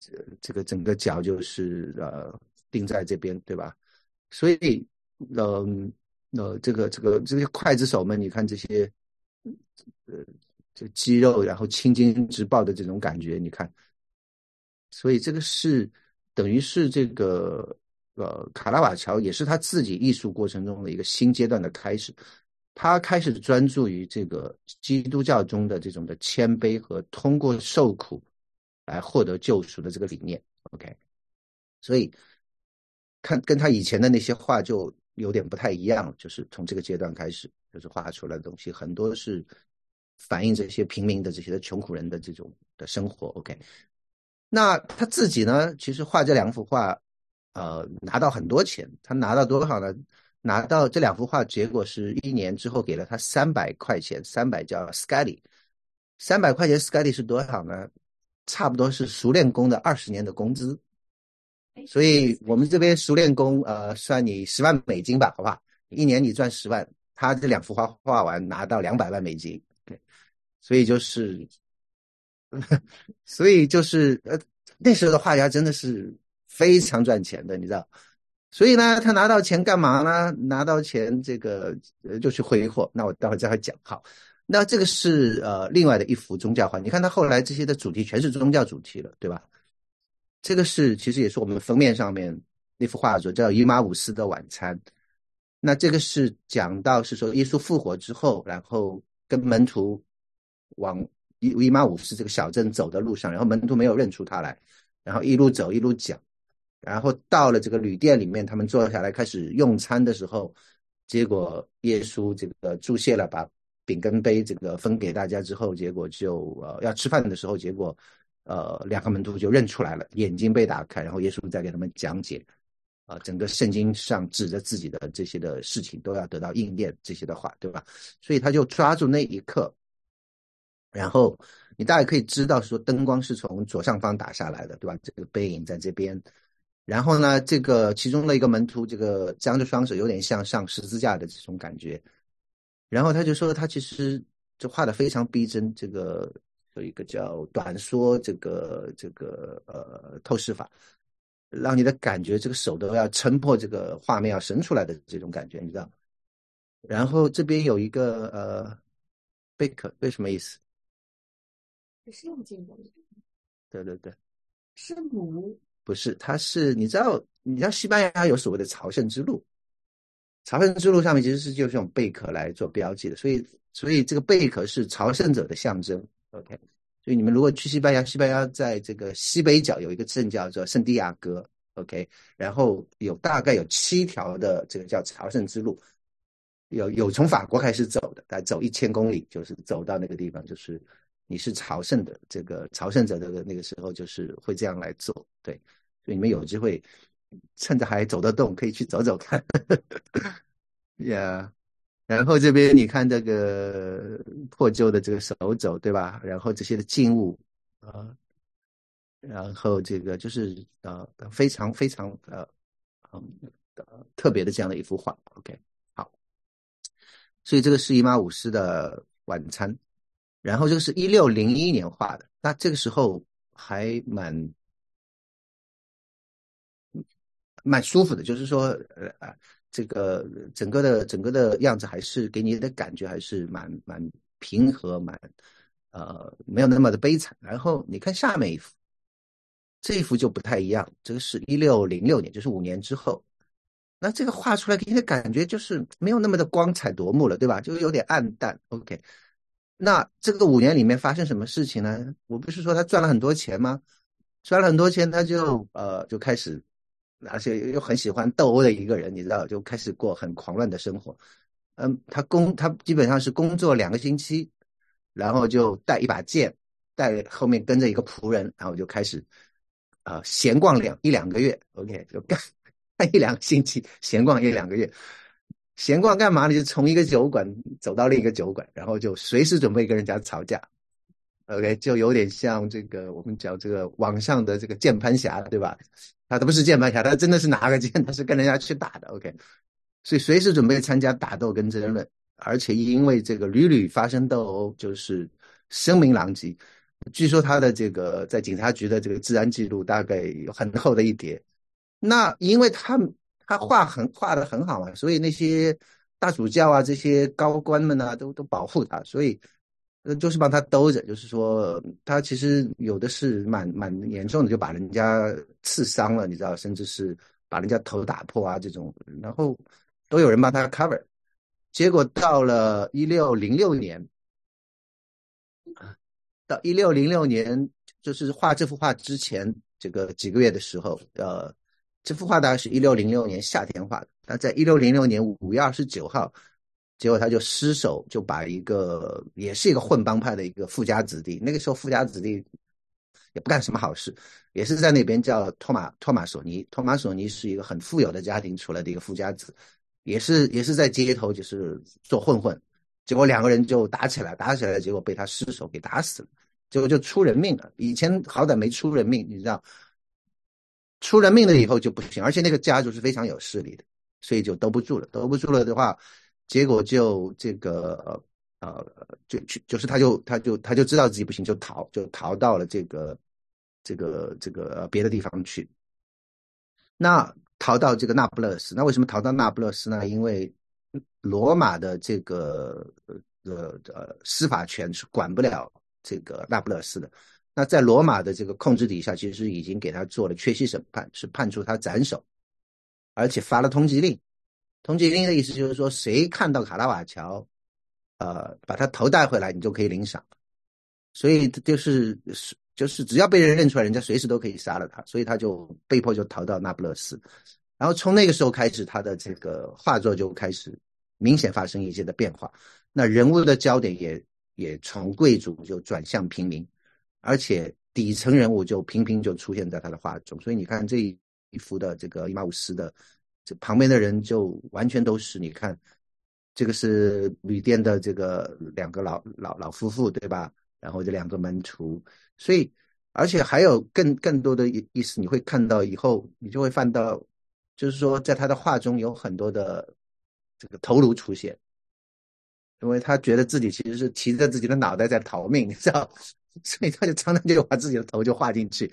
[SPEAKER 1] 这这个整个脚就是呃钉在这边，对吧？所以嗯。呃，这个这个这些刽子手们，你看这些，呃，这肌肉，然后青筋直爆的这种感觉，你看，所以这个是等于是这个呃，卡拉瓦乔也是他自己艺术过程中的一个新阶段的开始，他开始专注于这个基督教中的这种的谦卑和通过受苦来获得救赎的这个理念。OK，所以看跟他以前的那些画就。有点不太一样，就是从这个阶段开始，就是画出来的东西很多是反映这些平民的这些穷苦人的这种的生活。OK，那他自己呢，其实画这两幅画，呃，拿到很多钱，他拿到多少呢？拿到这两幅画，结果是一年之后给了他三百块钱，三百叫 s c a l y 三百块钱 s c a l y 是多少呢？差不多是熟练工的二十年的工资。所以我们这边熟练工，呃，算你十万美金吧，好吧？一年你赚十万，他这两幅画画完拿到两百万美金，对，所以就是，所以就是呃，那时候的画家真的是非常赚钱的，你知道？所以呢，他拿到钱干嘛呢？拿到钱这个就去挥霍。那我待会再会讲。好，那这个是呃另外的一幅宗教画，你看他后来这些的主题全是宗教主题了，对吧？这个是其实也是我们封面上面那幅画作，叫《伊马五斯的晚餐》。那这个是讲到是说耶稣复活之后，然后跟门徒往伊伊马五斯这个小镇走的路上，然后门徒没有认出他来，然后一路走一路讲，然后到了这个旅店里面，他们坐下来开始用餐的时候，结果耶稣这个注谢了，把饼跟杯这个分给大家之后，结果就呃要吃饭的时候，结果。呃，两个门徒就认出来了，眼睛被打开，然后耶稣在给他们讲解，啊，整个圣经上指着自己的这些的事情都要得到应验，这些的话，对吧？所以他就抓住那一刻，然后你大概可以知道说，灯光是从左上方打下来的，对吧？这个背影在这边，然后呢，这个其中的一个门徒，这个张着双手，有点像上十字架的这种感觉，然后他就说，他其实就画的非常逼真，这个。有一个叫短缩这个这个呃透视法，让你的感觉这个手都要撑破这个画面要伸出来的这种感觉，你知道？然后这边有一个呃贝壳，为什么意思？
[SPEAKER 3] 是用金的。
[SPEAKER 1] 对对对。
[SPEAKER 3] 是母？
[SPEAKER 1] 不是，它是你知道？你知道西班牙有所谓的朝圣之路，朝圣之路上面其实是就是用贝壳来做标记的，所以所以这个贝壳是朝圣者的象征。OK，所以你们如果去西班牙，西班牙在这个西北角有一个镇叫做圣地亚哥，OK，然后有大概有七条的这个叫朝圣之路，有有从法国开始走的，大概走一千公里，就是走到那个地方，就是你是朝圣的这个朝圣者的那个时候，就是会这样来做。对，所以你们有机会趁着还走得动，可以去走走看。呀，然后这边你看这个破旧的这个手肘，对吧？然后这些的静物啊，然后这个就是呃非常非常呃嗯特别的这样的一幅画。OK，好，所以这个是姨妈五斯的晚餐。然后这个是一六零一年画的，那这个时候还蛮蛮舒服的，就是说，呃，这个整个的整个的样子还是给你的感觉还是蛮蛮平和，蛮呃没有那么的悲惨。然后你看下面一幅，这一幅就不太一样，这个是一六零六年，就是五年之后，那这个画出来给你的感觉就是没有那么的光彩夺目了，对吧？就有点暗淡。OK。那这个五年里面发生什么事情呢？我不是说他赚了很多钱吗？赚了很多钱，他就呃就开始，而且又很喜欢斗殴的一个人，你知道，就开始过很狂乱的生活。嗯，他工他基本上是工作两个星期，然后就带一把剑，带后面跟着一个仆人，然后就开始啊闲逛两一两个月。OK，就干干一两个星期，闲逛一两个月。闲逛干嘛呢？就从一个酒馆走到另一个酒馆，然后就随时准备跟人家吵架。OK，就有点像这个我们讲这个网上的这个键盘侠，对吧？他他不是键盘侠，他真的是拿个剑，他是跟人家去打的。OK，所以随时准备参加打斗跟争论，而且因为这个屡屡发生斗殴，就是声名狼藉。据说他的这个在警察局的这个治安记录大概有很厚的一叠。那因为他。他画很画的很好嘛，所以那些大主教啊，这些高官们呢，都都保护他，所以呃，就是帮他兜着。就是说，他其实有的是蛮蛮严重的，就把人家刺伤了，你知道，甚至是把人家头打破啊这种，然后都有人帮他 cover。结果到了一六零六年，到一六零六年，就是画这幅画之前这个几个月的时候，呃。这幅画大概是一六零六年夏天画的。那在一六零六年五月二十九号，结果他就失手，就把一个也是一个混帮派的一个富家子弟，那个时候富家子弟也不干什么好事，也是在那边叫托马托马索尼。托马索尼是一个很富有的家庭出来的一个富家子，也是也是在街头就是做混混。结果两个人就打起来，打起来结果被他失手给打死了，结果就出人命了。以前好歹没出人命，你知道。出人命了以后就不行，而且那个家族是非常有势力的，所以就兜不住了。兜不住了的话，结果就这个呃，就去就是他就他就他就知道自己不行，就逃，就逃到了这个这个这个别的地方去。那逃到这个那不勒斯，那为什么逃到那不勒斯呢？因为罗马的这个呃呃司法权是管不了这个那不勒斯的。那在罗马的这个控制底下，其实已经给他做了缺席审判，是判处他斩首，而且发了通缉令。通缉令的意思就是说，谁看到卡拉瓦乔，呃，把他头带回来，你就可以领赏。所以就是是就是只要被人认出来，人家随时都可以杀了他。所以他就被迫就逃到那不勒斯。然后从那个时候开始，他的这个画作就开始明显发生一些的变化。那人物的焦点也也从贵族就转向平民。而且底层人物就频频就出现在他的画中，所以你看这一幅的这个伊马乌斯的这旁边的人就完全都是你看，这个是旅店的这个两个老老老夫妇对吧？然后这两个门徒，所以而且还有更更多的意意思，你会看到以后你就会看到，就是说在他的画中有很多的这个头颅出现，因为他觉得自己其实是提着自己的脑袋在逃命，你知道。所以他就常常就把自己的头就画进去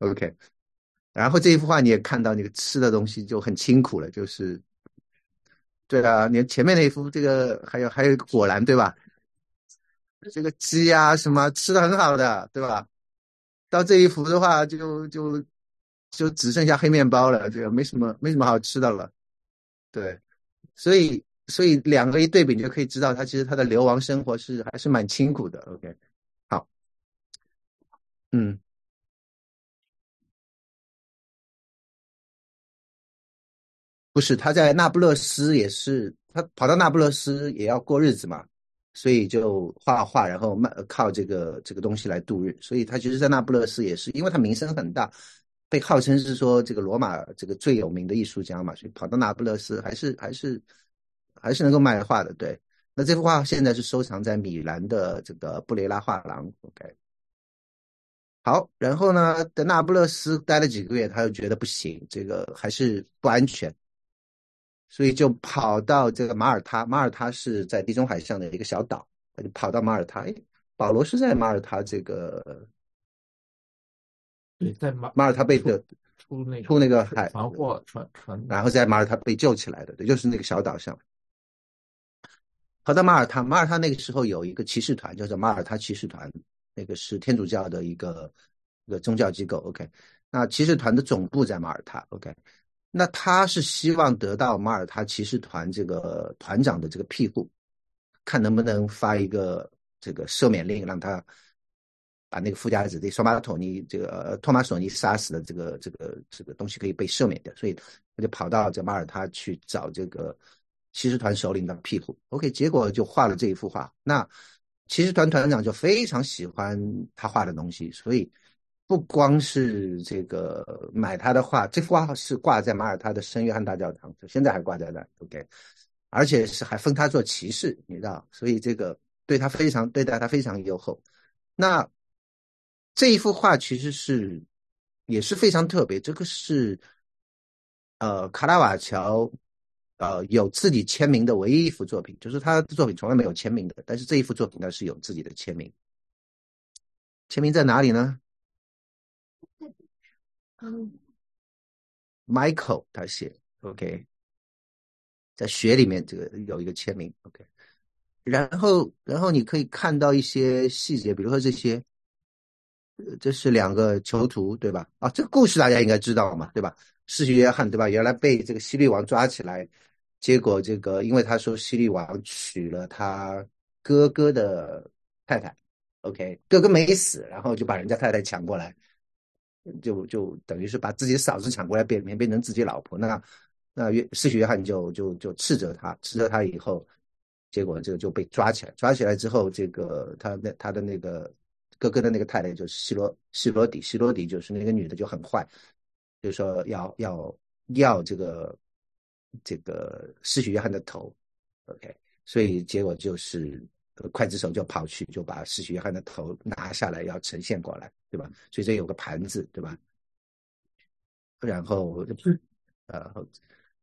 [SPEAKER 1] ，OK。然后这一幅画你也看到，那个吃的东西就很清苦了，就是，对啊，你前面那一幅这个还有还有果篮对吧？这个鸡啊什么吃的很好的对吧？到这一幅的话就就就只剩下黑面包了，这个没什么没什么好吃的了，对。所以所以两个一对比，你就可以知道他其实他的流亡生活是还是蛮清苦的，OK 好。嗯，不是，他在那不勒斯也是，他跑到那不勒斯也要过日子嘛，所以就画画，然后卖靠这个这个东西来度日。所以他其实，在那不勒斯也是，因为他名声很大，被号称是说这个罗马这个最有名的艺术家嘛，所以跑到那不勒斯还是还是还是能够卖画的。对，那这幅画现在是收藏在米兰的这个布雷拉画廊。OK，好，然后呢，在那不勒斯待了几个月，他又觉得不行，这个还是不安全。所以就跑到这个马耳他，马耳他是在地中海上的一个小岛，他就跑到马耳他。哎，保罗是在马耳他这个，
[SPEAKER 2] 对，在马
[SPEAKER 1] 马耳他被的
[SPEAKER 2] 出那
[SPEAKER 1] 出那个海
[SPEAKER 2] 船货船船，
[SPEAKER 1] 然后在马耳他被救起来的，对，就是那个小岛上。跑到马耳他，马耳他那个时候有一个骑士团，叫做马耳他骑士团，那个是天主教的一个一个宗教机构。OK，那骑士团的总部在马耳他。OK。那他是希望得到马耳他骑士团这个团长的这个庇护，看能不能发一个这个赦免令，让他把那个富家子弟索马托尼这个托马索尼杀死的这个这个这个东西可以被赦免掉，所以他就跑到这马耳他去找这个骑士团首领的庇护。OK，结果就画了这一幅画。那骑士团团长就非常喜欢他画的东西，所以。不光是这个买他的画，这幅画是挂在马耳他的圣约翰大教堂，就现在还挂在那，OK，而且是还封他做骑士，你知道，所以这个对他非常对待他非常优厚。那这一幅画其实是也是非常特别，这个是呃卡拉瓦乔呃有自己签名的唯一一幅作品，就是他的作品从来没有签名的，但是这一幅作品呢是有自己的签名，签名在哪里呢？嗯，Michael 他写，OK，在雪里面这个有一个签名，OK，然后然后你可以看到一些细节，比如说这些，这是两个囚徒对吧？啊，这个故事大家应该知道嘛，对吧？失去约翰对吧？原来被这个希律王抓起来，结果这个因为他说希律王娶了他哥哥的太太，OK，哥哥没死，然后就把人家太太抢过来。就就等于是把自己的嫂子抢过来变变成自己老婆，那那约施洗约翰就就就斥责他，斥责他以后，结果这个就被抓起来，抓起来之后，这个他那他的那个哥哥的那个太太就是希罗希罗底，希罗底就是那个女的就很坏，就说要要要这个这个施洗约翰的头，OK，所以结果就是。刽子手就跑去，就把施洗约翰的头拿下来，要呈现过来，对吧？所以这有个盘子，对吧？然后，呃，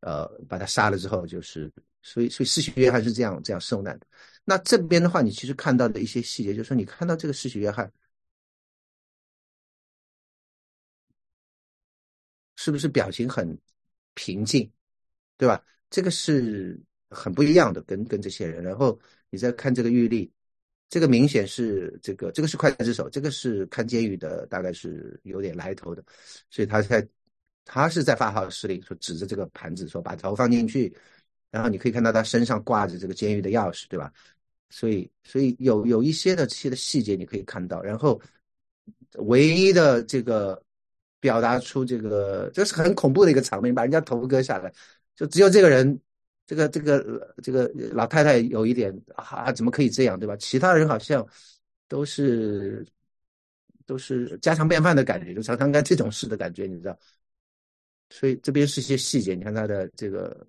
[SPEAKER 1] 呃，把他杀了之后，就是，所以，所以施洗约翰是这样这样受难的。那这边的话，你其实看到的一些细节，就是说，你看到这个施洗约翰，是不是表情很平静，对吧？这个是很不一样的，跟跟这些人，然后。你再看这个狱吏，这个明显是这个这个是刽子手，这个是看监狱的，大概是有点来头的，所以他在他是在发号施令，说指着这个盘子说把头放进去，然后你可以看到他身上挂着这个监狱的钥匙，对吧？所以所以有有一些的这些的细节你可以看到，然后唯一的这个表达出这个这是很恐怖的一个场面，把人家头割下来，就只有这个人。这个这个这个老太太有一点啊，怎么可以这样，对吧？其他人好像都是都是家常便饭的感觉，就常常干这种事的感觉，你知道？所以这边是一些细节，你看他的这个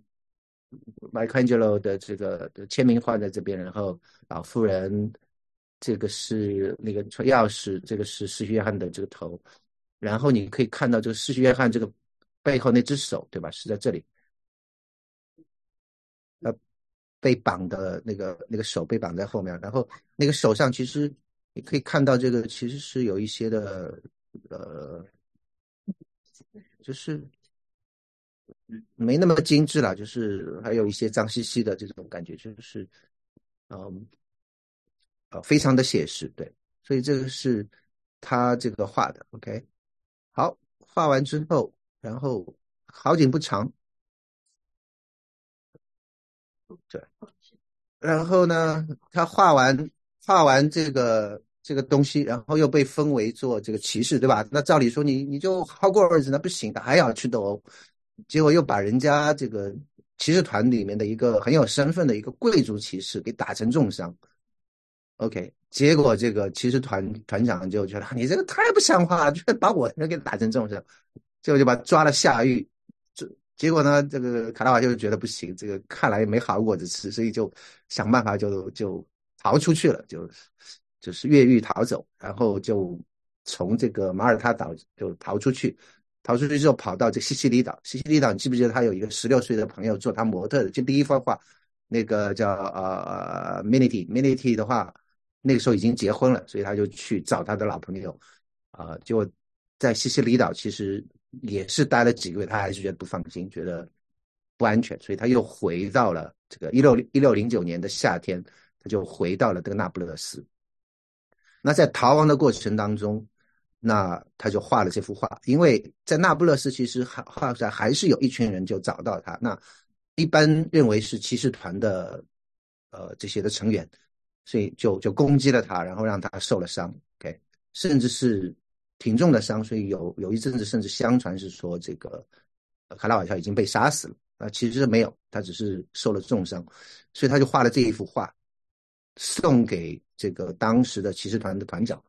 [SPEAKER 1] Michelangelo 的这个签名画在这边，然后老妇人这个是那个钥匙，这个是施洗约翰的这个头，然后你可以看到这个施洗约翰这个背后那只手，对吧？是在这里。被绑的那个那个手被绑在后面，然后那个手上其实你可以看到这个其实是有一些的呃，就是没那么精致了，就是还有一些脏兮兮的这种感觉，就是嗯呃非常的写实，对，所以这个是他这个画的，OK，好，画完之后，然后好景不长。对，然后呢，他画完画完这个这个东西，然后又被封为做这个骑士，对吧？那照理说你你就好过日子，那不行的，还要去斗殴，结果又把人家这个骑士团里面的一个很有身份的一个贵族骑士给打成重伤，OK，结果这个骑士团团长就觉得你这个太不像话了，居 然把我人给打成这种事，结果就把抓了下狱。结果呢，这个卡拉瓦就是觉得不行，这个看来也没好果子吃，所以就想办法就就逃出去了，就就是越狱逃走，然后就从这个马耳他岛就逃出去，逃出去之后跑到这西西里岛。西西里岛，你记不记得他有一个十六岁的朋友做他模特的？就第一幅画，那个叫呃 Minity，Minity 的话。那个时候已经结婚了，所以他就去找他的老朋友，啊，就在西西里岛，其实也是待了几个月，他还是觉得不放心，觉得不安全，所以他又回到了这个一六一六零九年的夏天，他就回到了这个那不勒斯。那在逃亡的过程当中，那他就画了这幅画，因为在那不勒斯其实还画出来还是有一群人就找到他，那一般认为是骑士团的呃这些的成员。所以就就攻击了他，然后让他受了伤，OK，甚至是挺重的伤。所以有有一阵子，甚至相传是说这个卡拉瓦乔已经被杀死了啊，其实没有，他只是受了重伤。所以他就画了这一幅画，送给这个当时的骑士团的团长。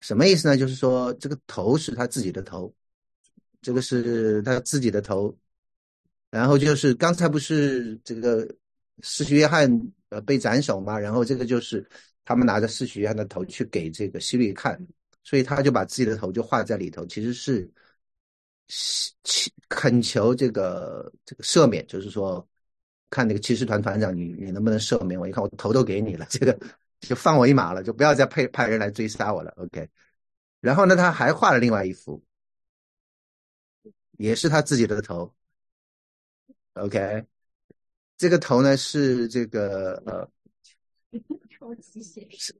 [SPEAKER 1] 什么意思呢？就是说这个头是他自己的头，这个是他自己的头。然后就是刚才不是这个施洗约翰。呃，被斩首嘛，然后这个就是他们拿着四许约翰的头去给这个希律看，所以他就把自己的头就画在里头，其实是恳求这个这个赦免，就是说看那个骑士团团长，你你能不能赦免我？一看我头都给你了，这个就放我一马了，就不要再派派人来追杀我了。OK，然后呢，他还画了另外一幅，也是他自己的头。OK。这个头呢是这个呃，是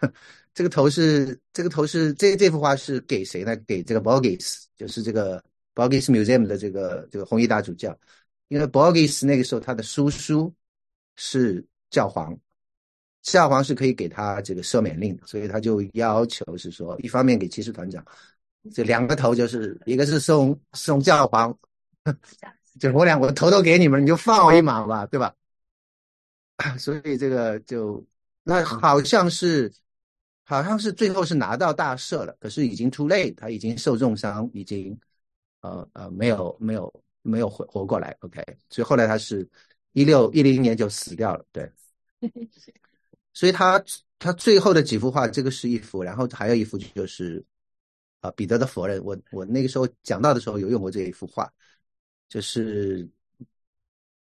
[SPEAKER 1] 这个头是这个头是这这幅画是给谁呢？给这个 Borges，就是这个 Borges Museum 的这个这个红衣大主教。因为 Borges 那个时候他的叔叔是教皇，教皇是可以给他这个赦免令的，所以他就要求是说，一方面给骑士团长，这两个头就是一个是送送教皇。就是我俩，我头都给你们，你就放我一马吧，对吧？所以这个就那好像是，好像是最后是拿到大赦了，可是已经 too late，他已经受重伤，已经呃呃没有没有没有活活过来。OK，所以后来他是一六一零年就死掉了。对，所以他他最后的几幅画，这个是一幅，然后还有一幅就是啊彼得的佛人。我我那个时候讲到的时候有用过这一幅画。就是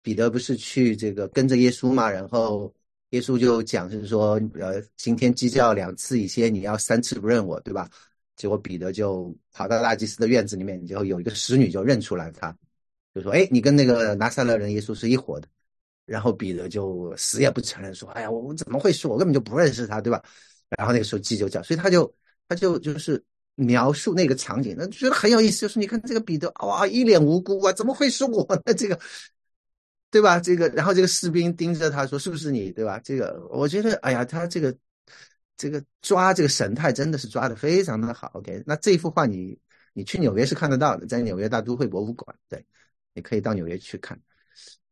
[SPEAKER 1] 彼得不是去这个跟着耶稣嘛，然后耶稣就讲是说，呃，今天鸡叫两次以前，你要三次不认我，对吧？结果彼得就跑到大祭司的院子里面，就有一个使女就认出来他，就说：“哎，你跟那个拿撒勒人耶稣是一伙的。”然后彼得就死也不承认，说：“哎呀，我我怎么会是？我根本就不认识他，对吧？”然后那个时候鸡就叫，所以他就他就就是。描述那个场景，那觉得很有意思。就是你看这个彼得，哇，一脸无辜啊，怎么会是我呢？这个，对吧？这个，然后这个士兵盯着他说：“是不是你？对吧？”这个，我觉得，哎呀，他这个，这个抓这个神态真的是抓的非常的好。OK，那这幅画你你去纽约是看得到的，在纽约大都会博物馆，对，你可以到纽约去看。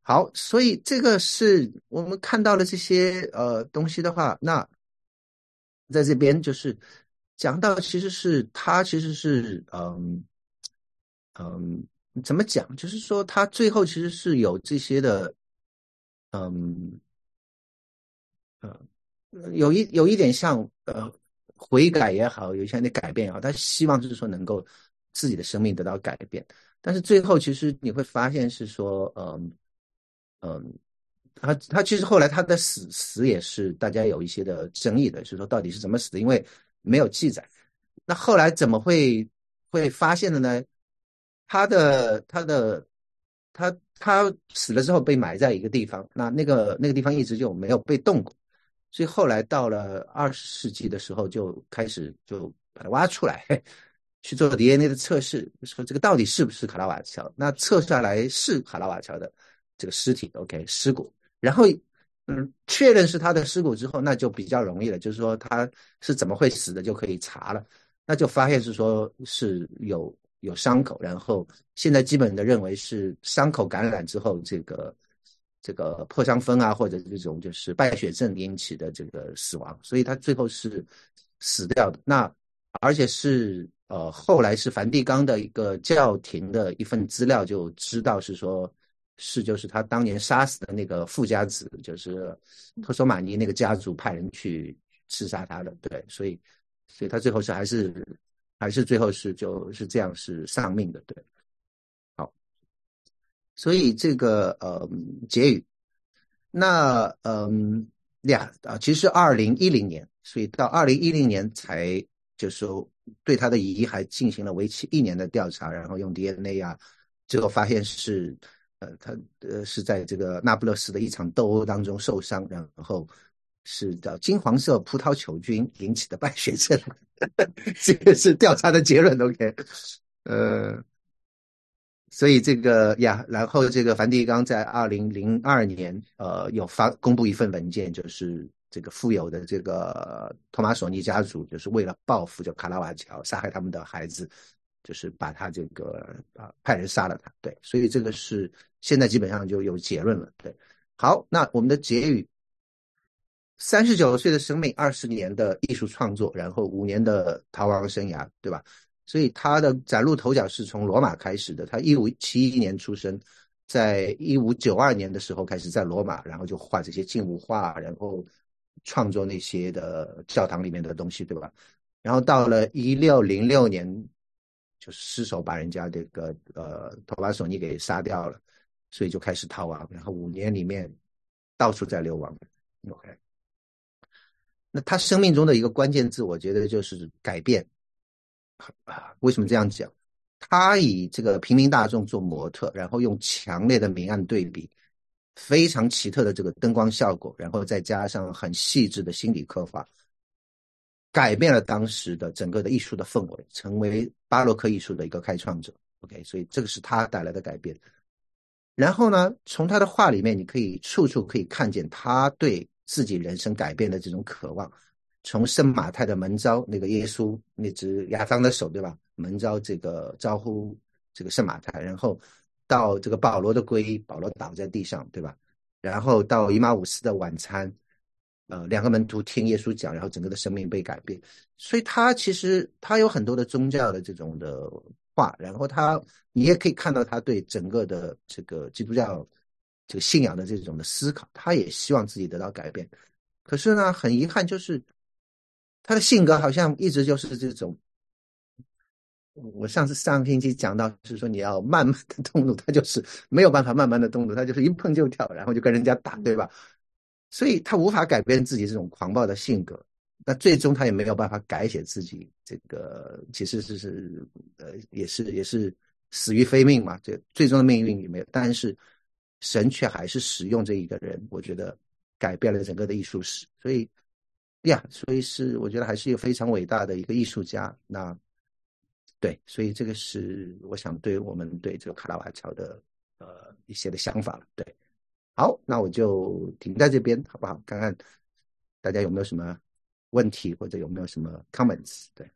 [SPEAKER 1] 好，所以这个是我们看到了这些呃东西的话，那在这边就是。讲到其实是他其实是嗯嗯怎么讲？就是说他最后其实是有这些的嗯呃有一有一点像呃悔改也好，有一些的改变也好，他希望就是说能够自己的生命得到改变。但是最后其实你会发现是说嗯嗯他他其实后来他的死死也是大家有一些的争议的，就是说到底是怎么死的？因为没有记载，那后来怎么会会发现的呢？他的他的他他死了之后被埋在一个地方，那那个那个地方一直就没有被动过，所以后来到了二十世纪的时候，就开始就把它挖出来去做 DNA 的测试，说这个到底是不是卡拉瓦乔？那测下来是卡拉瓦乔的这个尸体，OK 尸骨，然后。嗯，确认是他的尸骨之后，那就比较容易了。就是说他是怎么会死的，就可以查了。那就发现是说是有有伤口，然后现在基本的认为是伤口感染之后，这个这个破伤风啊，或者这种就是败血症引起的这个死亡，所以他最后是死掉的。那而且是呃，后来是梵蒂冈的一个教廷的一份资料就知道是说，是就是他当年杀死的那个富家子，就是托索马尼那个家族派人去刺杀他的，对，所以所以他最后是还是还是最后是就是这样是丧命的，对。好所以这个呃结语，那嗯呀啊，其实二零一零年，所以到二零一零年才就是说对他的遗骸进行了为期一年的调查，然后用 DNA 啊，最后发现是呃他呃是在这个那不勒斯的一场斗殴当中受伤，然后是叫金黄色葡萄球菌引起的败血症，这个是调查的结论。OK，呃。所以这个呀，然后这个梵蒂冈在二零零二年，呃，有发公布一份文件，就是这个富有的这个托马索尼家族，就是为了报复，就卡拉瓦乔杀害他们的孩子，就是把他这个啊派人杀了他。对，所以这个是现在基本上就有结论了。对，好，那我们的结语：三十九岁的生命，二十年的艺术创作，然后五年的逃亡生涯，对吧？所以他的崭露头角是从罗马开始的。他一五七一年出生，在一五九二年的时候开始在罗马，然后就画这些静物画，然后创作那些的教堂里面的东西，对吧？然后到了一六零六年，就失手把人家这个呃托马索尼给杀掉了，所以就开始逃亡。然后五年里面到处在流亡。OK，那他生命中的一个关键字，我觉得就是改变。啊，为什么这样讲？他以这个平民大众做模特，然后用强烈的明暗对比，非常奇特的这个灯光效果，然后再加上很细致的心理刻画，改变了当时的整个的艺术的氛围，成为巴洛克艺术的一个开创者。OK，所以这个是他带来的改变。然后呢，从他的画里面，你可以处处可以看见他对自己人生改变的这种渴望。从圣马太的门招，那个耶稣那只亚当的手，对吧？门招这个招呼这个圣马太，然后到这个保罗的皈依，保罗倒在地上，对吧？然后到以马五斯的晚餐，呃，两个门徒听耶稣讲，然后整个的生命被改变。所以他其实他有很多的宗教的这种的话，然后他你也可以看到他对整个的这个基督教这个信仰的这种的思考，他也希望自己得到改变。可是呢，很遗憾就是。他的性格好像一直就是这种。我上次上个星期讲到是说你要慢慢的动怒，他就是没有办法慢慢的动怒，他就是一碰就跳，然后就跟人家打，对吧？所以他无法改变自己这种狂暴的性格，那最终他也没有办法改写自己这个，其实是是呃也是也是死于非命嘛，这最终的命运也没有，但是神却还是使用这一个人，我觉得改变了整个的艺术史，所以。呀，所以是我觉得还是一个非常伟大的一个艺术家。那对，所以这个是我想对我们对这个卡拉瓦乔的呃一些的想法了。对，好，那我就停在这边好不好？看看大家有没有什么问题或者有没有什么 comments？对。